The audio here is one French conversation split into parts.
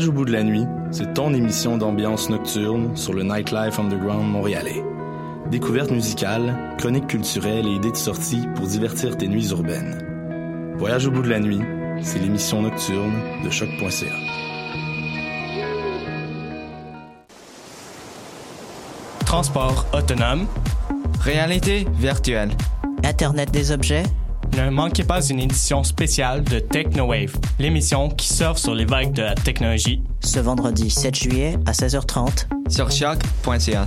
Voyage au bout de la nuit, c'est ton émission d'ambiance nocturne sur le Nightlife Underground montréalais. Découvertes musicales, chroniques culturelles et idées de sortie pour divertir tes nuits urbaines. Voyage au bout de la nuit, c'est l'émission nocturne de choc.ca. Transport autonome. Réalité virtuelle. Internet des objets. Ne manquez pas une édition spéciale de TechnoWave, l'émission qui surfe sur les vagues de la technologie. Ce vendredi 7 juillet à 16h30 sur choc.ca.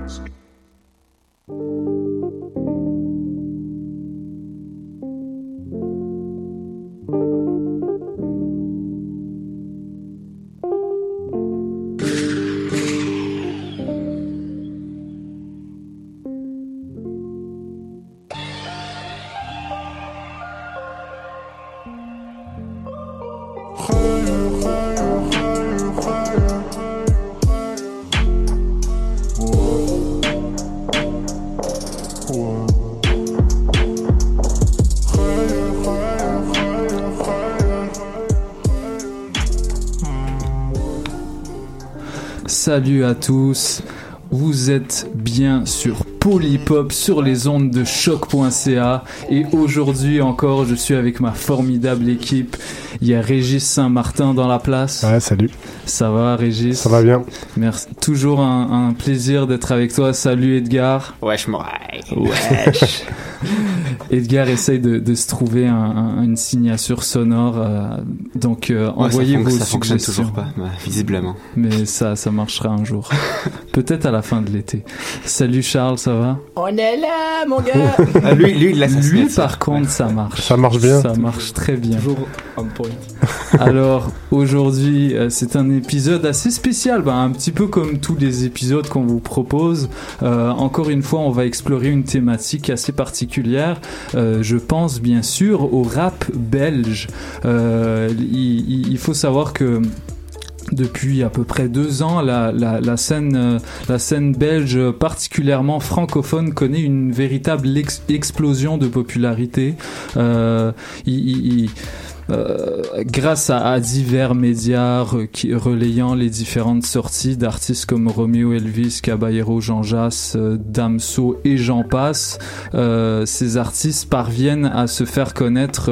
Salut à tous, vous êtes bien sur Polypop sur les ondes de choc.ca et aujourd'hui encore je suis avec ma formidable équipe. Il y a Régis Saint-Martin dans la place. Ouais, salut. Ça va Régis? Ça va bien. Merci. Toujours un, un plaisir d'être avec toi. Salut Edgar. Wesh moi. Wesh. Edgar essaye de, de se trouver un, un, une signature sonore. Euh, donc euh, Ouais, envoyez ça vos ça fonctionne suggestions. toujours pas, bah, visiblement. Mais ça, ça marchera un jour. Peut-être à la fin de l'été. Salut Charles, ça va? On est là, mon gars! Ah, lui, lui, il Lui, par contre, ça marche. Ça marche bien. Ça marche très bien. Toujours on point. Alors, aujourd'hui, euh, c'est un épisode assez spécial, bah, un petit peu comme tous les épisodes qu'on vous propose. Euh, encore une fois, on va explorer une thématique assez particulière. Euh, je pense bien sûr au rap belge. Euh, il, faut savoir que depuis à peu près deux ans, la, euh, scène belge, particulièrement francophone, connaît une véritable ex- explosion de popularité. Euh, grâce à, à divers médias re- qui, relayant les différentes sorties d'artistes comme Romeo Elvis, Caballero, Jean Jass, euh, Damso et j'en passe, euh, ces artistes parviennent à se faire connaître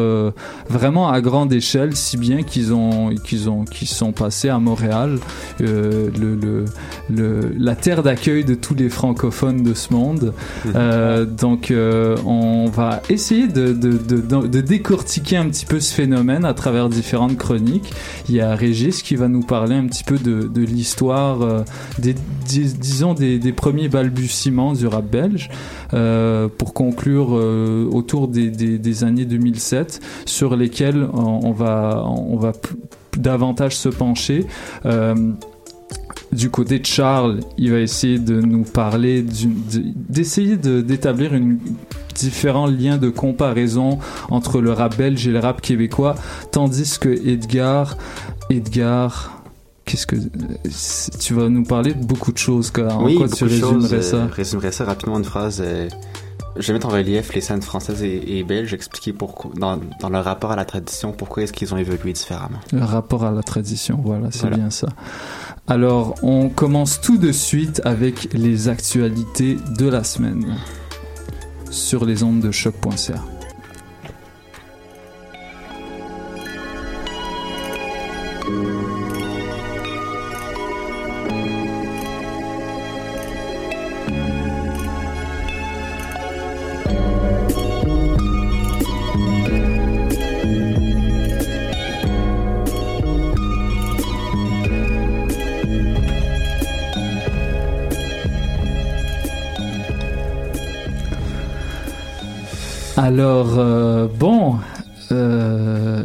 vraiment à grande échelle, si bien qu'ils ont qu'ils ont qu'ils sont passés à Montréal, le, le, le- la terre d'accueil de tous les francophones de ce monde. Euh, donc on va essayer de, de, de, de- de décortiquer un petit peu ce phénomène à travers différentes chroniques. Il y a Régis qui va nous parler un petit peu de, l'histoire, euh, des, dis- disons des, premiers balbutiements du rap belge, euh, pour conclure euh, autour des, années 2007, sur lesquelles on, on va, on va davantage se pencher. Du côté de Charles, il va essayer de nous parler, d'essayer de- d'établir une différents liens de comparaison entre le rap belge et le rap québécois, tandis que Edgar, Edgar, qu'est-ce que tu vas nous parler de beaucoup de choses, quoi. En oui, quoi tu résumerais choses. ça? euh, résumerais ça rapidement en une phrase. euh, je vais mettre en relief les scènes françaises et, et belges, expliquer pourquoi, dans, dans leur rapport à la tradition, pourquoi est-ce qu'ils ont évolué différemment. Le rapport à la tradition, voilà, c'est Voilà. bien ça. Alors, on commence tout de suite avec les actualités de la semaine sur les ondes de choc.ca. Alors, euh, bon, euh,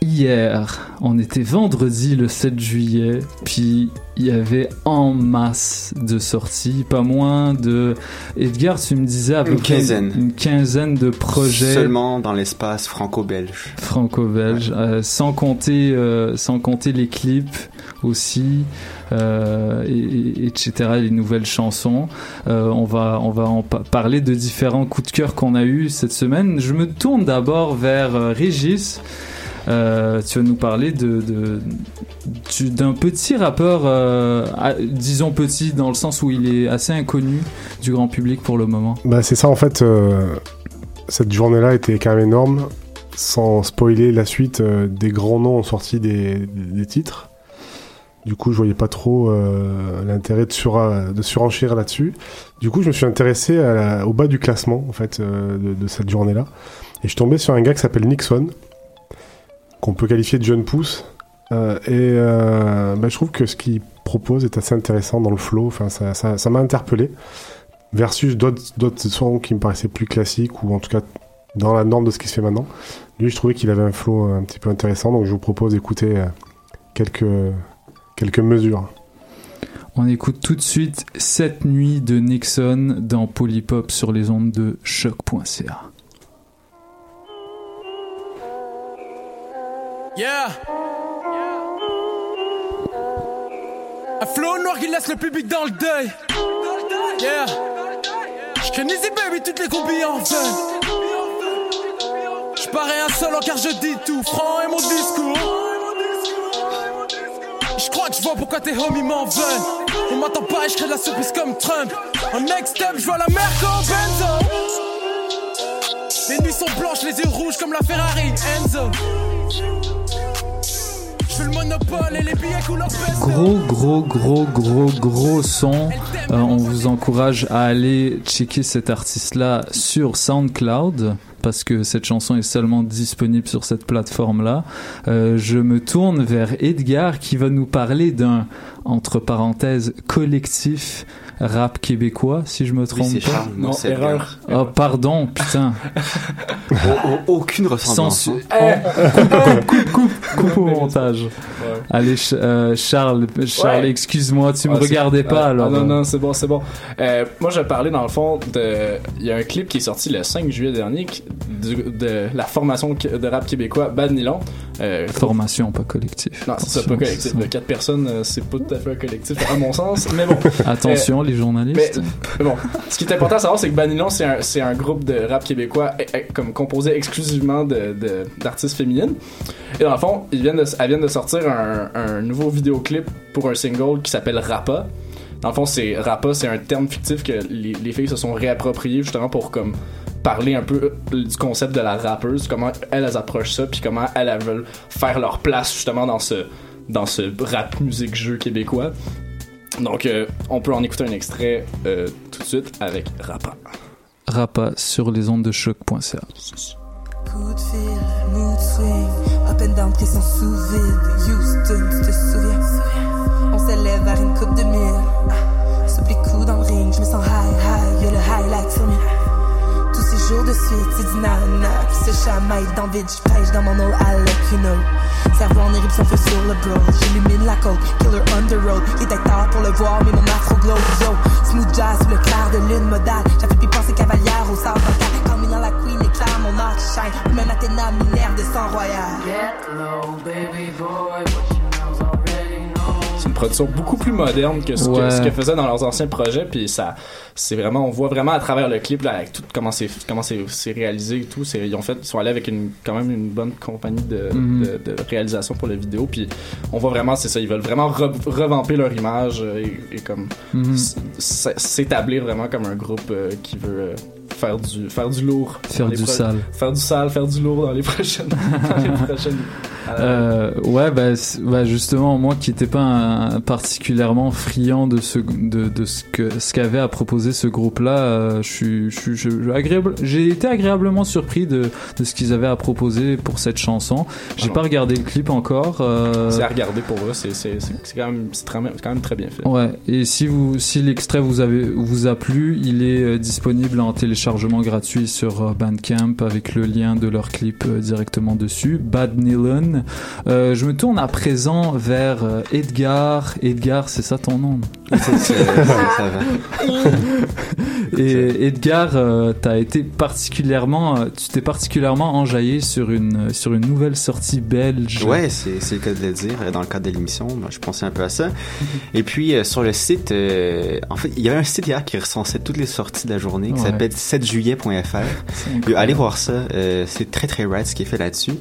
hier, on était vendredi le 7 juillet, puis il y avait en masse de sorties, pas moins de... Edgar, tu me disais à peu Une près quinzaine. une quinzaine de projets Seulement dans l'espace franco-belge. franco-belges, euh, sans compter, sans compter les clips aussi, euh, et, et- etc. Les nouvelles chansons. Euh, on va, on va en pa- parler de différents coups de cœur qu'on a eu cette semaine. Je me tourne d'abord vers euh, Régis. Tu vas nous parler de, de- du- d'un petit rappeur, disons petit dans le sens où il est assez inconnu du grand public pour le moment. Bah, c'est ça en fait. cette journée-là était quand même énorme. Sans spoiler la suite, des grands noms ont sorti des, des titres. Du coup, je voyais pas trop euh, l'intérêt de, sur, de là-dessus. Du coup, je me suis intéressé au bas du classement en fait euh, de, cette journée-là, et je suis tombé sur un gars qui s'appelle Nixon, qu'on peut qualifier de jeune pousse. Euh, et euh, bah, je trouve que ce qu'il propose est assez intéressant dans le flow. Enfin, ça, ça, ça m'a interpellé versus d'autres sons qui me paraissaient plus classiques ou en tout cas dans la norme de ce qui se fait maintenant. Lui, je trouvais qu'il avait un flow un petit peu intéressant, donc je vous propose d'écouter euh, quelques quelques mesures. On écoute tout de suite Cette nuit de Nixon dans Polypop sur les ondes de choc.ca. Yeah. Un flow noir qui laisse le public dans le deuil. Yeah. Je crée Baby, toutes les combis en veulent. Je parais un solo car je dis tout franc et mon discours. Je crois que je vois pourquoi tes homies m'en veulent. On m'entend pas et je crée de la surprise comme Trump. En next step, je vois la mer comme Benzo. Les nuits sont blanches, les yeux rouges comme la Ferrari Enzo. Gros, gros, gros, gros, gros son. Euh, on vous encourage à aller checker cet artiste-là sur SoundCloud parce que cette chanson est seulement disponible sur cette plateforme-là. Euh, je me tourne vers Edgar qui va nous parler d'un, entre parenthèses, collectif rap québécois, si je me trompe c'est pas. Charles, non, erreur. Oh, pardon, putain. Aucune ressemblance. Sans- hein. coupe, coupe, coupe, coupe au montage. Allez, euh, Charles, Charles, Ouais. excuse-moi, tu me regardais pas alors. ah, non, non, c'est bon, c'est bon. Euh, moi, je vais parler dans le fond de. Il y a un clip qui est sorti le 5 juillet dernier qui- du- de la formation de rap québécois Bad Nylon. Euh, Formation, pas collectif. non, c'est pas collectif. De quatre personnes, euh, c'est pas tout à fait un collectif, à mon sens. Mais bon. Attention, Euh, les journalistes. mais, bon, ce qui est important à savoir, c'est que Banilon, c'est un, c'est un groupe de rap québécois eh, eh, comme composé exclusivement de, de- d'artistes féminines. Et dans le fond, ils viennent de, elles viennent de sortir un, un nouveau vidéoclip pour un single qui s'appelle Rappa. Dans le fond, c'est Rappa, c'est un terme fictif que les, les filles se sont réappropriés justement pour comme parler un peu euh, du concept de la rappeuse, comment elles, elles approchent ça, puis comment elles, elles veulent faire leur place justement dans ce dans ce rap musique jeu québécois. Donc, euh, on peut en écouter un extrait euh, tout de suite avec Rappa. Rapa sur les ondes de choc.ca. Coup de fil, mood swing, up and down, pression sous vide. Houston, tu te souviens? On s'élève vers une coupe de mille. Ah, Soupe les coups dans le ring, je me sens high, high, jours de suite, c'est du nana qui se chamaille dans vide, je pêche dans mon eau à you know. Cerveau en éruption, feu sur le bro. J'illumine la côte, killer road. Il était tard pour le voir, mais mon afro glow, yo. Smooth jazz, le clair de lune modale. J'avais pu penser cavalière au sable vocal. Quand la queen éclaire mon qui shine. Même Athéna, minerve de sang royal. Get low, baby boy, production beaucoup plus moderne que ce, que, Ouais. ce qu'ils faisaient dans leurs anciens projets. Puis ça, c'est vraiment, on voit vraiment à travers le clip, là, tout, comment c'est, comment c'est, c'est réalisé et tout. Ils ont fait, ils sont allés avec une, quand même une bonne compagnie de, Mhm. de, de réalisation pour la vidéo. Puis on voit vraiment, c'est ça, ils veulent vraiment re- revamper leur image euh, et, et comme Mhm. s'établir vraiment comme un groupe euh, qui veut euh, faire du, faire du lourd. Faire du sale. Faire du sale, faire du lourd dans les prochaines, dans les prochaines Euh, ouais, bah, bah, justement, moi qui n'étais pas un- particulièrement friand de ce, de, de ce que ce qu'avait à proposer ce groupe-là, euh, je suis, agréable, j'ai été agréablement surpris de, de ce qu'ils avaient à proposer pour cette chanson. J'ai pas regardé le clip encore. euh, C'est à regarder pour eux, c'est quand, même- c'est très- quand même très bien fait. Ouais, et si vous si l'extrait vous avez vous a plu, il est euh, disponible en téléchargement gratuit sur euh, Bandcamp avec le lien de leur clip euh, directement dessus. Bad Nilon. Euh, je me tourne à présent vers Edgar. Edgar, c'est ça ton nom? Ça va. Et Edgar, euh, t'as été particulièrement, euh, tu t'es particulièrement enjaillé sur une sur une nouvelle sortie belge. Ouais, c'est c'est le cas de le dire. euh, Dans le cadre de l'émission, moi, je pensais un peu à ça. Et puis, euh, sur le site, en fait, il y avait un site hier qui recensait toutes les sorties de la journée qui Ouais. s'appelle 7juillet.fr. incroyable. Allez voir ça. c'est très, très rad ce qui est fait là-dessus.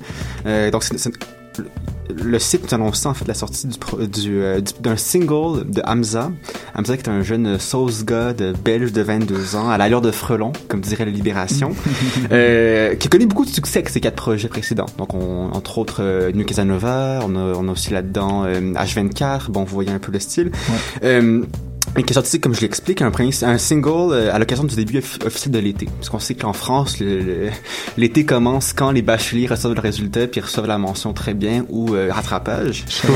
Donc, c'est- c'est- le- site nous annonçait en fait la sortie du, du, euh, du- d'un single de Hamza. Hamza qui est un jeune sauce god belge de 22 ans, à l'allure de frelon, comme dirait la Libération, euh, qui a connu beaucoup de succès avec ses quatre projets précédents. Donc, on, entre autres, euh, New Casanova, on a, on a aussi là-dedans euh, H24, bon, vous voyez un peu le style. Qui est sorti, comme je l'explique, un, un single euh, à l'occasion du début offi- officiel de l'été. Parce qu'on sait qu'en France, l'été commence quand les bacheliers reçoivent le résultat puis reçoivent la mention très bien ou euh, rattrapage. Tout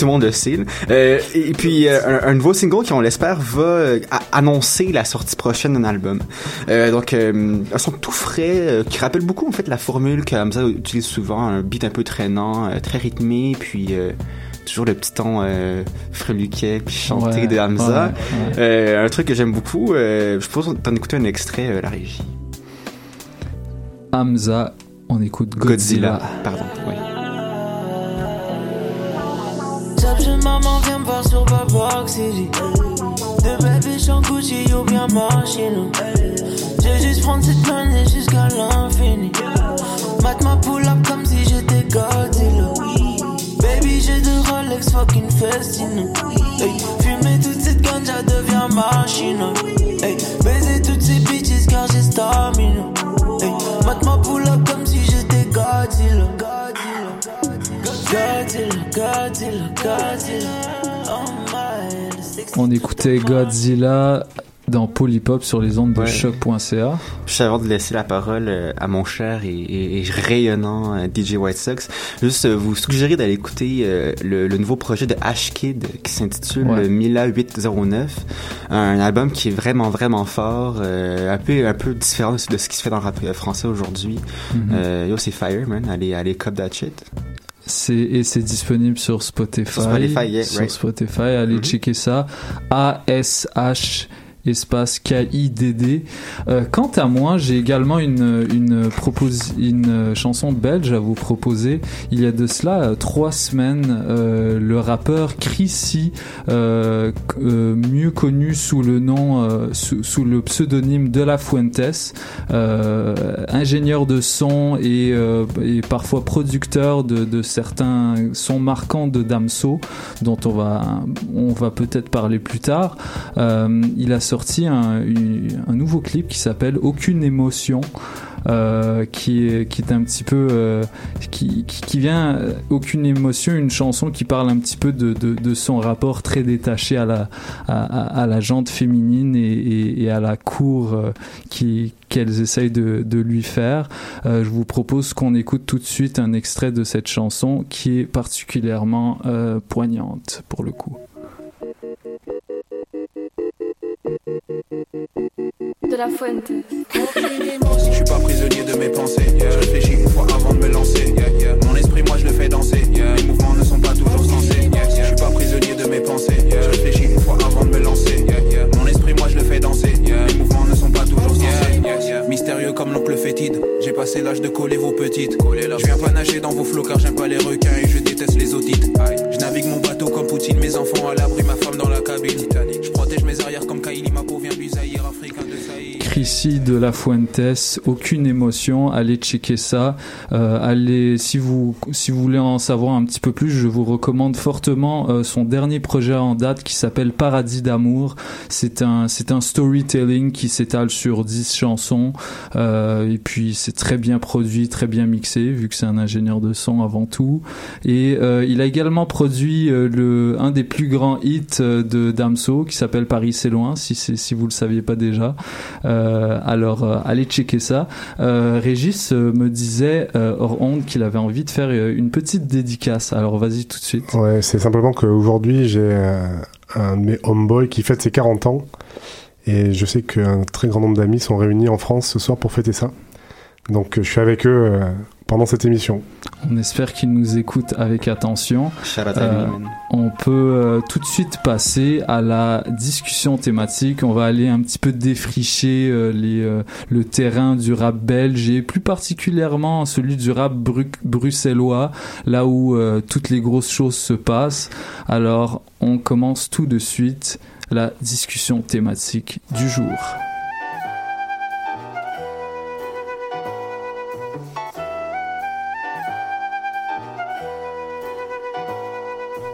le monde le sait. Euh, et puis, euh, un, un nouveau single qui, on l'espère, va annoncer la sortie prochaine d'un album. Donc, un son tout frais qui rappelle beaucoup, en fait, la formule que Hamza utilise souvent, un beat un peu traînant, très rythmé, puis... toujours le petit ton euh, freluquet puis chanté Ouais, de Hamza. ouais, ouais. Euh, un truc que j'aime beaucoup. Euh, je propose d'en écouter un extrait, euh, la régie. Hamza, on écoute Godzilla. Pardon, oui. Chez maman, viens me voir sur Babok City. De bébé, j'en Gucci ou bien machine. J'ai juste prendre cette planète jusqu'à l'infini. Mate ma pull up comme si j'étais Godzilla. J'ai deux Rolex fucking Festino. Hey, fumer toute cette ganja devient machine. Hey, baiser toutes ces bitches car j'ai stamina. Hey, mate ma pull up comme si j'étais Godzilla. Godzilla, Godzilla, Godzilla. Oh On écoutait Godzilla dans Polypop sur les ondes de Ouais. choc.ca. Juste avant de laisser la parole euh, à mon cher et, et- et rayonnant euh, DJ White Sox, juste euh, vous suggérer d'aller écouter le, le nouveau projet de H-Kid qui s'intitule Ouais. Mila 809, un album qui est vraiment vraiment fort, un peu un peu différent de ce qui se fait dans le rap français aujourd'hui. Mhm. Euh, yo c'est fire man, allez allez cop that shit. C'est, et c'est disponible sur Spotify. Sur Spotify, yeah, Sur. Spotify, allez Mhm. checker ça. A-S-H espace K-I-D-D. Euh, quant à moi, j'ai également une, une, une chanson belge à vous proposer. Il y a de cela euh, trois semaines, euh, le rappeur Chrissy, euh, euh, mieux connu sous le nom, euh, sous, le pseudonyme de la Fuentes, euh, ingénieur de son et, euh, parfois producteur de, de certains sons marquants de Damso, dont on va, on va peut-être parler plus tard. Euh, il a sorti un, nouveau clip qui s'appelle Aucune émotion. euh, qui est un petit peu euh, qui, vient euh, aucune émotion une chanson qui parle un petit peu de, son rapport très détaché à la à, la jante féminine et, à la cour qu'elles essayent de, lui faire. Je vous propose qu'on écoute tout de suite un extrait de cette chanson qui est particulièrement poignante pour le coup. La Fuente. Je suis pas prisonnier de mes pensées. Je réfléchis une fois avant de me lancer. Mon esprit, moi, je le fais danser. Mes mouvements ne sont pas toujours sensés. Je suis pas prisonnier de mes pensées. Je réfléchis une fois avant de me lancer. Mon esprit, moi, je le fais danser. Mes mouvements ne sont pas toujours sensés. Mystérieux comme l'oncle fétide. J'ai passé l'âge de coller vos trop petite. Je viens pas nager dans vos flots car j'aime pas les requins et je déteste les otites. Je navigue mon bateau comme Poutine, mes enfants à l'abri, ma femme dans la cabine. Chrissy de la Fuentes, aucune émotion, allez checker ça. Euh, allez, si vous si vous voulez en savoir un petit peu plus, je vous recommande fortement euh, son dernier projet en date qui s'appelle Paradis d'amour. C'est un c'est un storytelling qui s'étale sur 10 chansons euh, et puis c'est très bien produit, très bien mixé vu que c'est un ingénieur de son avant tout. Et euh, il a également produit euh, le un des plus grands hits euh, de Damso qui s'appelle Paris c'est loin si c'est si vous le saviez pas déjà. Alors euh, allez checker ça. Euh, Régis euh, me disait euh, hors honte qu'il avait envie de faire euh, une petite dédicace. Alors vas-y tout de suite. Ouais, c'est simplement qu'aujourd'hui, j'ai euh, un de mes homeboys qui fête ses 40 ans. Et je sais qu'un très grand nombre d'amis sont réunis en France ce soir pour fêter ça. Donc euh, je suis avec eux euh, pendant cette émission. On espère qu'ils nous écoutent avec attention. Euh, on peut euh, tout de suite passer à la discussion thématique. On va aller un petit peu défricher euh, les, euh, le terrain du rap belge et plus particulièrement celui du rap bru- bruxellois, là où euh, toutes les grosses choses se passent. Alors, on commence tout de suite la discussion thématique du jour.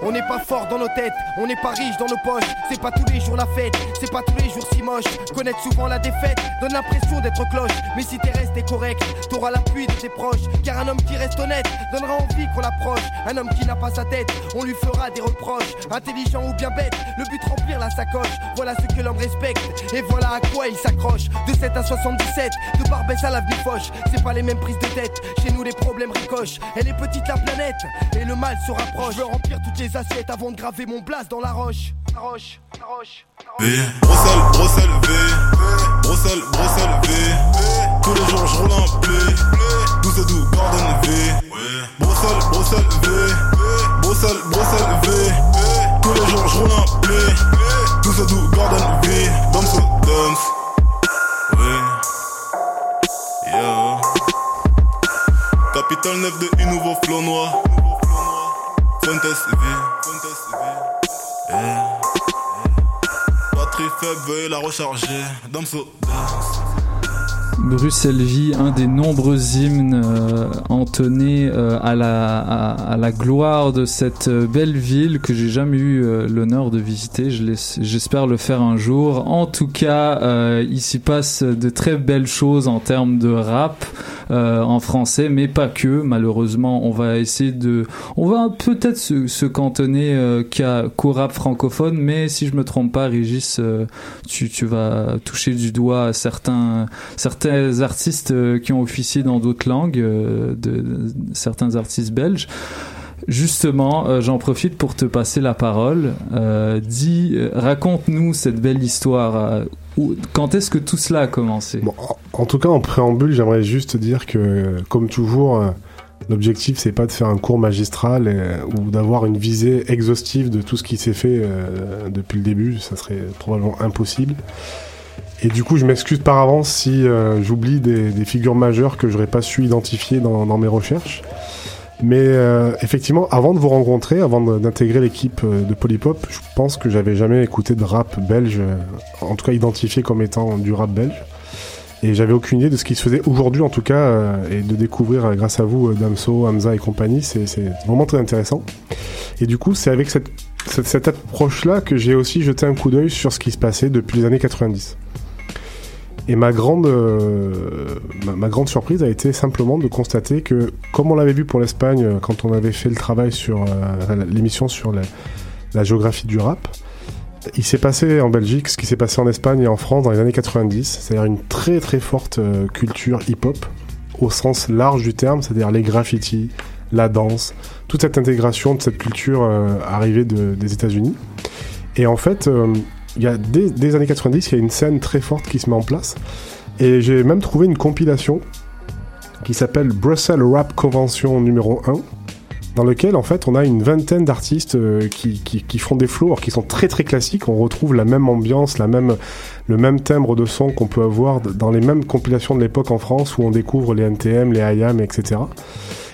On n'est pas fort dans nos têtes, on n'est pas riche dans nos poches. C'est pas tous les jours la fête, c'est pas tous les jours si moche. Connaître souvent la défaite donne l'impression d'être cloche. Mais si t'es resté correct, t'auras l'appui de tes proches. Car un homme qui reste honnête donnera envie qu'on l'approche. Un homme qui n'a pas sa tête, on lui fera des reproches. Intelligent ou bien bête, le but remplir la sacoche. Voilà ce que l'homme respecte et voilà à quoi il s'accroche. De 7 à 77, de Barbès à l'avenue Foch. C'est pas les mêmes prises de tête, chez nous les problèmes ricochent. Elle est petite la planète et le mal se rapproche. Remplir toutes les assiettes avant de graver mon blast dans la roche. La roche, la roche. V, Bruxelles, Bruxelles, V, Bruxelles, Bruxelles, V. Tous les jours je roule en blé, douce doux, Gordon V. Bruxelles, Bruxelles, V, Bruxelles, Bruxelles, V. Tous les jours je roule en blé, douce doux, Gordon V. Dance, dance, yeah. Capitale 9 de une nouveau flow noir. Fuentes V, Bruxelles Vie, un des nombreux hymnes euh, entonnés euh, à, la, gloire de cette euh, belle ville que j'ai jamais eu l'honneur de visiter. J'espère le faire un jour. En tout cas, il s'y passe de très belles choses en termes de rap euh, en français, mais pas que. Malheureusement, on va essayer de, on va peut-être se, cantonner euh, qu'au rap francophone, mais si je me trompe pas, Régis, euh, tu, vas toucher du doigt certains certains artistes euh, qui ont officié dans d'autres langues, de, certains artistes belges. Justement, j'en profite pour te passer la parole. Dis, raconte-nous cette belle histoire. Quand est-ce que tout cela a commencé? En tout cas, en préambule, j'aimerais juste dire que, comme toujours, euh, l'objectif, c'est pas de faire un cours magistral euh, ou d'avoir une visée exhaustive de tout ce qui s'est fait euh, depuis le début. Ça serait probablement impossible. Et du coup, je m'excuse par avance si j'oublie des, figures majeures que j'aurais pas su identifier dans mes recherches. Mais euh, effectivement, avant de vous rencontrer, avant d'intégrer l'équipe euh, de Polypop, je pense que j'avais jamais écouté de rap belge, euh, en tout cas identifié comme étant du rap belge. Et j'avais aucune idée de ce qui se faisait aujourd'hui, en tout cas, et de découvrir, grâce à vous, Damso, Hamza et compagnie, c'est vraiment très intéressant. Et du coup, c'est avec cette, cette approche-là que j'ai aussi jeté un coup d'œil sur ce qui se passait depuis les années 90. Et ma grande, euh, ma, grande surprise a été simplement de constater que, comme on l'avait vu pour l'Espagne euh, quand on avait fait le travail sur euh, l'émission sur la, géographie du rap, il s'est passé en Belgique ce qui s'est passé en Espagne et en France dans les années 90, c'est-à-dire une très très forte culture hip-hop au sens large du terme, c'est-à-dire les graffitis, la danse, toute cette intégration de cette culture arrivée de- des États-Unis. Et en fait, il y a les années 90, il y a une scène très forte qui se met en place. Et j'ai même trouvé une compilation qui s'appelle Brussels Rap Convention numéro 1, dans lequel en fait on a une vingtaine d'artistes euh, qui, qui, font des flows alors qui sont très très classiques. On retrouve la même ambiance, la même, le même timbre de son qu'on peut avoir dans les mêmes compilations de l'époque en France où on découvre les NTM, les IAM, etc.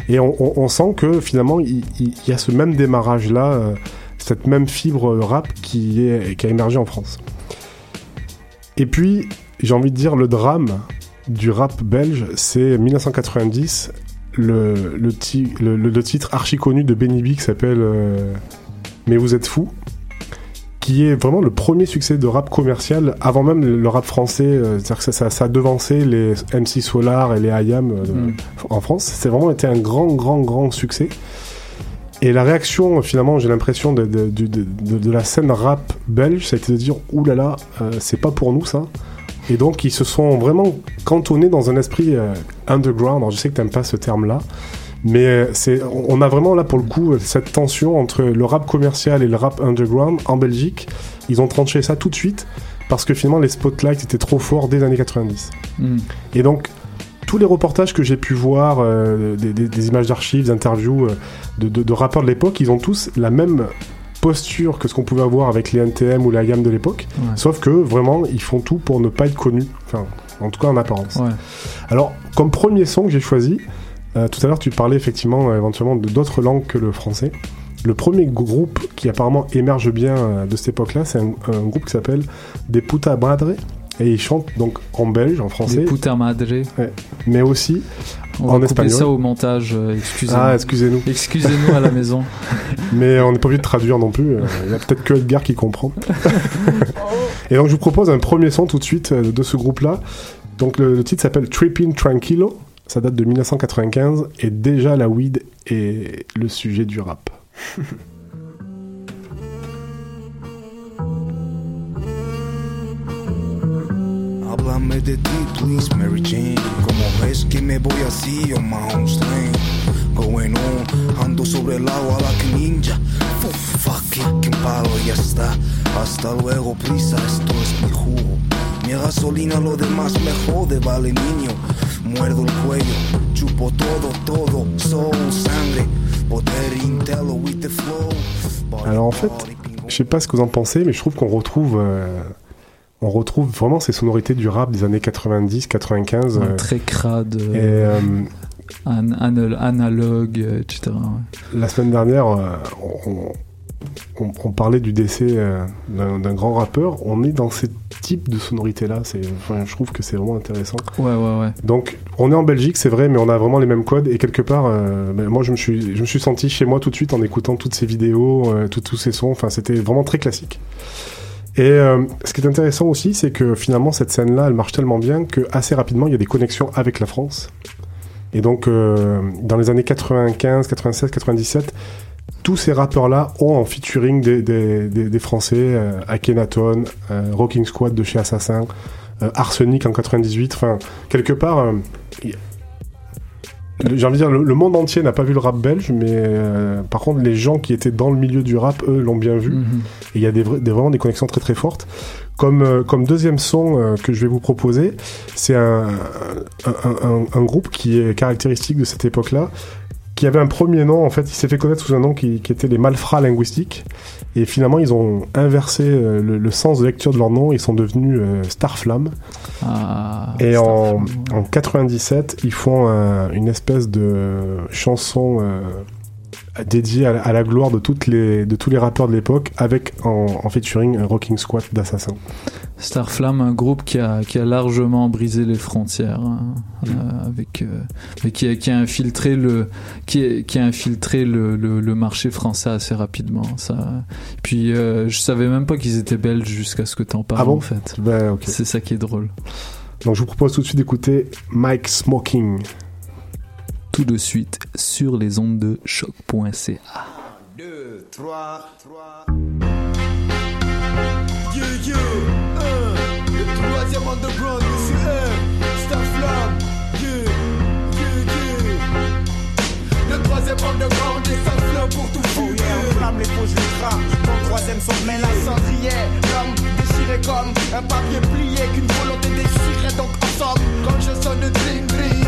Et on, sent que finalement il, y a ce même démarrage là, cette même fibre rap qui, est, qui a émergé en France. Et puis j'ai envie de dire le drame du rap belge, c'est 1990, le, le, ti- le- le- le titre archi connu de Benny B qui s'appelle euh, Mais vous êtes fou, qui est vraiment le premier succès de rap commercial avant même le rap français. euh, C'est-à-dire que ça, ça, ça a devancé les MC Solar et les IAM euh, Mm. en France. C'est vraiment été un grand, grand, grand succès. Et la réaction, finalement, j'ai l'impression de, de, de, la scène rap belge, ça a été de dire oulala, euh, c'est pas pour nous ça. Et donc, ils se sont vraiment cantonnés dans un esprit euh, underground. Alors, je sais que t'aimes pas ce terme-là, mais euh, c'est, on a vraiment là pour le coup cette tension entre le rap commercial et le rap underground en Belgique. Ils ont tranché ça tout de suite parce que finalement les spotlights étaient trop forts dès les années 90. Mm. Et donc, tous les reportages que j'ai pu voir, euh, des, des- des images d'archives, des interviews euh, de, de- de rappeurs de l'époque, ils ont tous la même posture que ce qu'on pouvait avoir avec les NTM ou la gamme de l'époque, Ouais. sauf que vraiment ils font tout pour ne pas être connus, enfin en tout cas en apparence. Ouais. Alors comme premier son que j'ai choisi, euh, tout à l'heure tu parlais effectivement euh, éventuellement de d'autres langues que le français. Le premier groupe qui apparemment émerge bien euh, de cette époque-là, c'est un, un groupe qui s'appelle Des Puta Madre. Et ils chantent donc en belge, en français. Puta madre. Ouais. Mais aussi On en va couper espagnol. ça au montage, euh, excusez-nous. Ah, excusez-nous. Excusez-nous à la maison. Mais on n'est pas obligé de traduire non plus. euh, Il y a peut-être que Edgar qui comprend. Et donc je vous propose un premier son tout de suite euh, de ce groupe-là. Donc le, le titre s'appelle Trippin' Tranquilo. Ça date de 1995 et déjà la weed est le sujet du rap. Háblame de ti, please, Mary Jane. Como ves que me voy así on my home stream. Going on, ando sobre el agua like a ninja. Fu- Fuck it, que un palo y ya está. Hasta luego, prisa, esto es mi jugo. Mi gasolina, lo demás me jode, vale niño. Muerdo el cuello, chupo todo, todo. Soul, sangre, poder intello with the flow. Alors en fait, je sais pas ce que vous en pensez, mais je trouve qu'on retrouve, euh, on retrouve vraiment ces sonorités du rap des années 90, 95. Ouais, euh, très crade, Et euh, euh, an- anal- analogue, etc. ouais. La semaine dernière, on, on- on parlait du décès d'un grand rappeur. On est dans ce type de enfin, je trouve que c'est vraiment intéressant. Ouais, ouais, ouais. Donc, on est en Belgique, c'est vrai, mais on a vraiment les mêmes codes. Et quelque part, euh, ben, moi, je me, suis, je me suis senti chez moi tout de suite en écoutant toutes ces vidéos, euh, tous ces sons. Enfin, c'était vraiment très classique. Et euh, ce qui est intéressant aussi, c'est que finalement, cette scène-là, elle marche tellement bien que assez rapidement, il y a des connexions avec la France. Et donc, euh, dans les années 95, 96, 97, tous ces rappeurs-là ont en featuring des, des, des, des Français, euh, Akhenaton, euh, Rocking Squad de chez Assassin, euh, Arsenic en 98. Enfin, quelque part, euh, j'ai envie de dire, le, le monde entier n'a pas vu le rap belge, mais euh, par contre, les gens qui étaient dans le milieu du rap, eux, l'ont bien vu. Mhm. Et il y a des, des- vraiment des connexions très très fortes. Comme, euh, comme deuxième son euh, que je vais vous proposer, c'est un, un, un- un groupe qui est caractéristique de cette époque-là, qui avait un premier nom, en fait, il s'est fait connaître sous un nom qui, qui était les Malfrats linguistiques. Et finalement, ils ont inversé euh, le, le sens de lecture de leur nom, ils sont devenus euh, Starflame. Ah, Et en, en 97, ils font un- une espèce de chanson dédiée à, la- à la gloire de, toutes les, de tous les rappeurs de l'époque, avec en, en featuring un Rocking Squat d'Assassin. Starflame, un groupe qui a, qui a largement brisé les frontières, hein, euh, avec, euh, mais qui, a, qui a infiltré le, qui a, qui a infiltré le, le, le marché français assez rapidement. Ça. Puis euh, je savais même pas qu'ils étaient belges jusqu'à ce que t'en parles Ah bon? en fait. Ben. C'est ça qui est drôle. Donc je vous propose tout de suite d'écouter Mike Smoking. Tout de suite sur les ondes de choc.ca. 2, 3, 3. Yeah, yeah, euh, le troisième underground, monsieur M, Starflame, yeah, yeah, yeah. Le troisième underground, et Starflame pour tout Oh yeah, on flamme les faux ultras. Ton troisième Mais la cendrière, l'homme déchiré comme un papier plié qu'une volonté déchirée donc en somme quand je sonne le drink drink,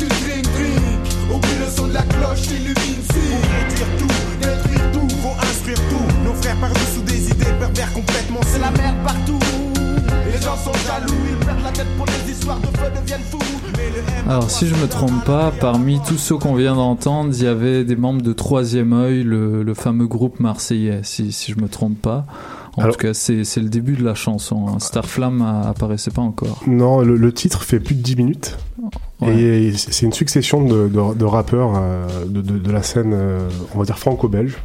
du drink drink, Oublie le son de la cloche, illumine fille. Pour tout, détruire tout, faut instruire tout. Nos frères par-dessous des idées pervers complètement. C'est la merde partout si. sont jaloux, ils perdent la tête pour des histoires de feu, deviennent fous. Mais le M Alors, si je me trompe pas, parmi tous ceux qu'on vient d'entendre, il y avait des membres de Troisième œil, le, le fameux groupe marseillais, si, si je me trompe pas. En Alors- tout cas, c'est c'est le début de la chanson. hein. Starflame apparaissait pas encore. Non, le, le titre fait plus de 10 minutes. Ouais. Et c'est une succession de, de- de rappeurs euh, de, de- de la scène, euh, on va dire franco-belge.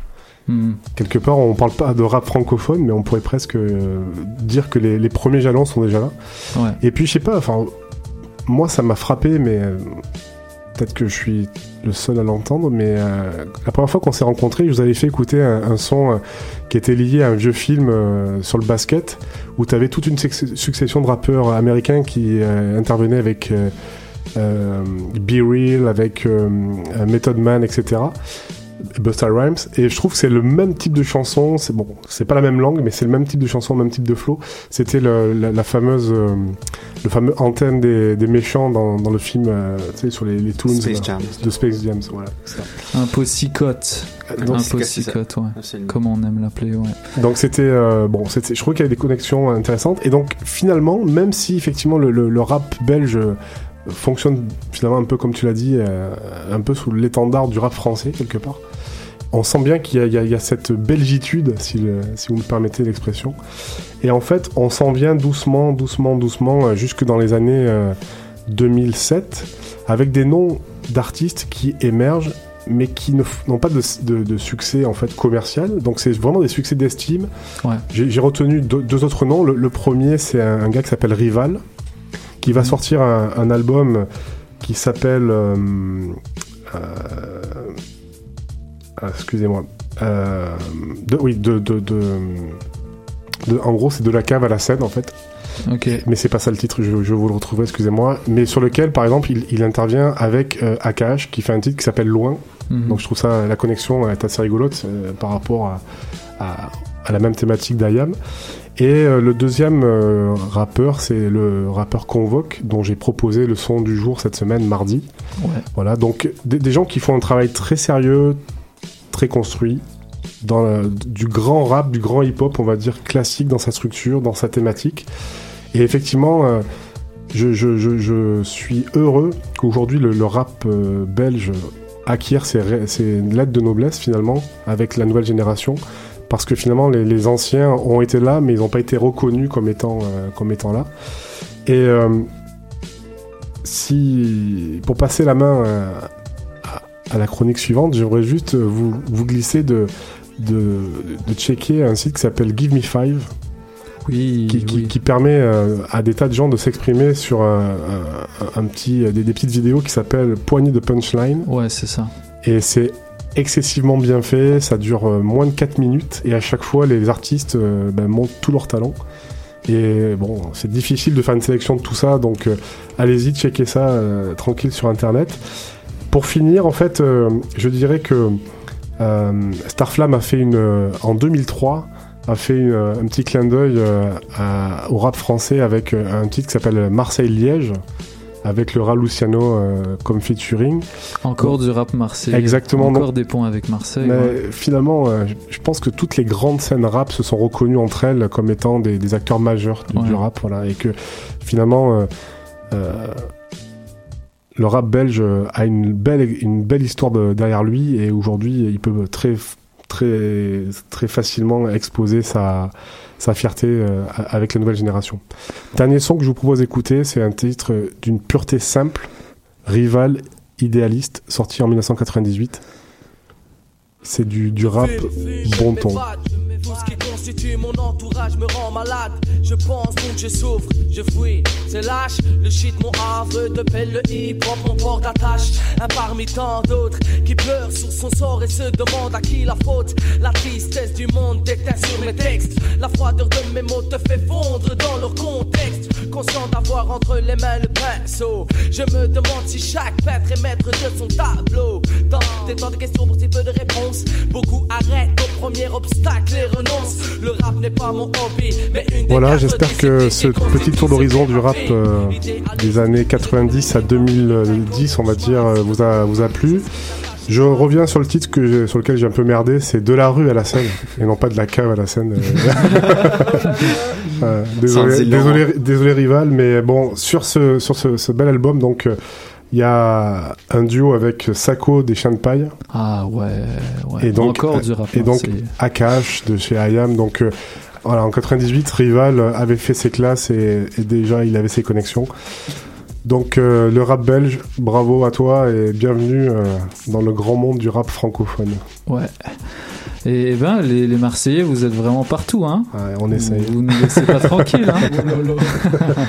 Hmm. Quelque part, on parle pas de rap francophone, mais on pourrait presque euh, dire que les, les premiers jalons sont déjà là. Ouais. Et puis, je sais pas, enfin, moi, ça m'a frappé, mais euh, peut-être que je suis le seul à l'entendre, mais euh, la première fois qu'on s'est rencontrés, je vous avais fait écouter un, un son qui était lié à un vieux film sur le basket, où tu avais toute une suc- succession de rappeurs américains qui intervenaient avec euh, Be Real, avec euh, Method Man, etc. Busta Rhymes et je trouve que c'est le même type de chanson c'est bon c'est pas la même langue mais c'est le même type de chanson le même type de flow c'était la, la fameuse euh, le fameux antenne des, des méchants dans, dans le film euh, tu sais sur les, les tunes Space là, de Space Jam voilà. Un possicote. donc, un possicote, ouais. Absolument. Comme on aime l'appeler, ouais. Donc c'était euh, bon, c'était, je trouve qu'il y avait des connexions intéressantes et donc finalement, même si effectivement le, le- le rap belge euh, fonctionne finalement un peu comme tu l'as dit, euh, un peu sous l'étendard du rap français quelque part, on sent bien qu'il y a, y y cette belgitude, si, le- si vous me permettez l'expression, et en fait on s'en vient doucement, doucement, doucement euh, jusque dans les années euh, 2007 avec des noms d'artistes qui émergent mais qui n'ont pas de, de- de succès en fait commercial. Donc c'est vraiment des succès d'estime. Ouais. J'ai retenu deux, deux autres noms. Le, le premier c'est un, un gars qui s'appelle Rival, qui va sortir un, un album qui s'appelle euh, euh, excusez-moi. Euh, de, oui, de, de, de, de- en gros, c'est de la cave à la scène en fait. Ok. Mais c'est pas ça le titre, je, je vous le retrouverai, excusez-moi. Mais sur lequel, par exemple, il, il intervient avec euh, Akash, qui fait un titre qui s'appelle Loin. Mhm. Donc je trouve ça, la connexion est assez rigolote euh, par rapport à, à, à la même thématique d'Ayam. Et euh, le deuxième euh, rappeur, c'est le rappeur Convoque, dont j'ai proposé le son du jour cette semaine, mardi. Ouais. Voilà, donc des, des gens qui font un travail très sérieux, très construit, dans du grand rap, du grand hip-hop, on va dire classique dans sa structure, dans sa thématique. Et effectivement, euh, je, suis heureux qu'aujourd'hui le, rap euh, belge acquiert ses, ses lettres de noblesse finalement avec la nouvelle génération. Parce que finalement, les, anciens ont été là, mais ils n'ont pas été reconnus comme étant, euh, comme étant là. Et si, pour passer la main à, la chronique suivante, j'aimerais juste vous, vous glisser de, de, de checker un site qui s'appelle Give Me Five. Oui, qui, qui- oui. qui permet euh, à des tas de gens de s'exprimer sur un, un- un petit, des, des petites vidéos qui s'appellent Poignée de Punchline. Ouais, c'est ça. Et c'est excessivement bien fait, ça dure euh, moins de 4 minutes et à chaque fois les artistes euh, ben, montrent tout leur talent. Et bon, c'est difficile de faire une sélection de tout ça, donc euh, allez-y, checkez ça euh, tranquille sur internet. Pour finir, en fait, euh, je dirais que euh, Starflame a fait une euh, en 2003 a fait une, un petit clin d'œil euh, au rap français avec euh, un titre qui s'appelle Marseille-Liège avec le rat Luciano euh, comme featuring. Encore du rap marseillais. Exactement. Encore des ponts avec Marseille. mais ouais. finalement, je- pense que toutes les grandes scènes rap se sont reconnues entre elles comme étant des, des acteurs majeurs du, rap, voilà, et que finalement, euh, le rap belge a une belle, une belle histoire de- derrière lui, et aujourd'hui, il peut très, très, très facilement exposer sa, sa fierté euh, avec la nouvelle génération. Dernier son que je vous propose d'écouter, c'est un titre d'une pureté simple, rival, idéaliste, sorti en 1998. C'est du, du rap bon ton. Constitue mon entourage me rend malade. Je pense donc je souffre, je fuis, c'est lâche. Le shit, mon havre de pelle, le hip hop, mon port d'attache. Un parmi tant d'autres qui pleurent sur son sort et se demandent à qui la faute. La tristesse du monde déteint sur mes textes. La froideur de mes mots te fait fondre dans leur contexte. Conscient d'avoir entre les mains le pinceau. Je me demande si chaque peintre est maître de son tableau. Dans des temps de questions pour si peu de réponses. Beaucoup arrêtent au premier obstacle et renoncent. Le rap n'est pas mon hobby, mais une des Voilà, j'espère que ce petit tour d'horizon du rap euh, des années 90 à 2010, on va dire, euh, vous a, vous a plu. Je reviens sur le titre que j'ai- sur lequel j'ai un peu merdé, c'est de la rue à la scène et non pas de la cave à la scène. Euh, désolé, dit long. désolé, désolé rival, mais bon sur ce sur ce, ce bel album donc euh, il y a un duo avec Sako des Chiens de Paille Ah ouais, ouais. et donc Encore du rap. et donc Akash de chez IAM donc euh, voilà en 98 Rival avait fait ses classes et, et déjà il avait ses connexions. Donc euh, le rap belge, bravo à toi et bienvenue euh, dans le grand monde du rap francophone. Ouais. Et ben, les, les Marseillais, vous êtes vraiment partout, hein on essaye. Vous, nous laissez pas tranquille, hein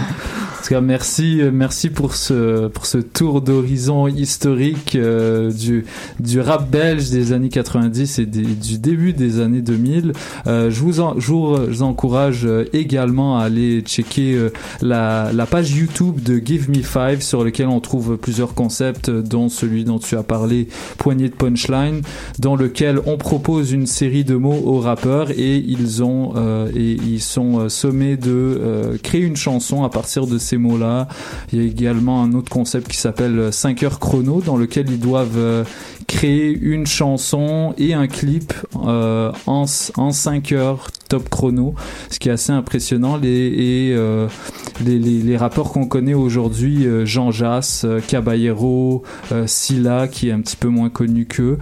En tout cas, merci, merci pour ce, pour ce tour d'horizon historique euh, du, du rap belge des années 90 et des- du début des années 2000. Euh, je, vous en, je vous je vous encourage euh, également à aller checker euh, la, la page YouTube de Give Me Five sur lequel on trouve plusieurs concepts, dont celui dont tu as parlé, Poignée de Punchline, dans lequel on propose une série de mots aux rappeurs et ils ont euh, et ils sont euh, sommés de euh, créer une chanson à partir de ces mots-là. Il y a également un autre concept qui s'appelle 5 heures chrono dans lequel ils doivent créer une chanson et un clip en, en 5 heures top chrono, ce qui est assez impressionnant. Les, et euh, les, rappeurs qu'on connaît aujourd'hui, euh, Jean Jass, euh, Caballero, Silla, qui est un petit peu moins connu qu'eux,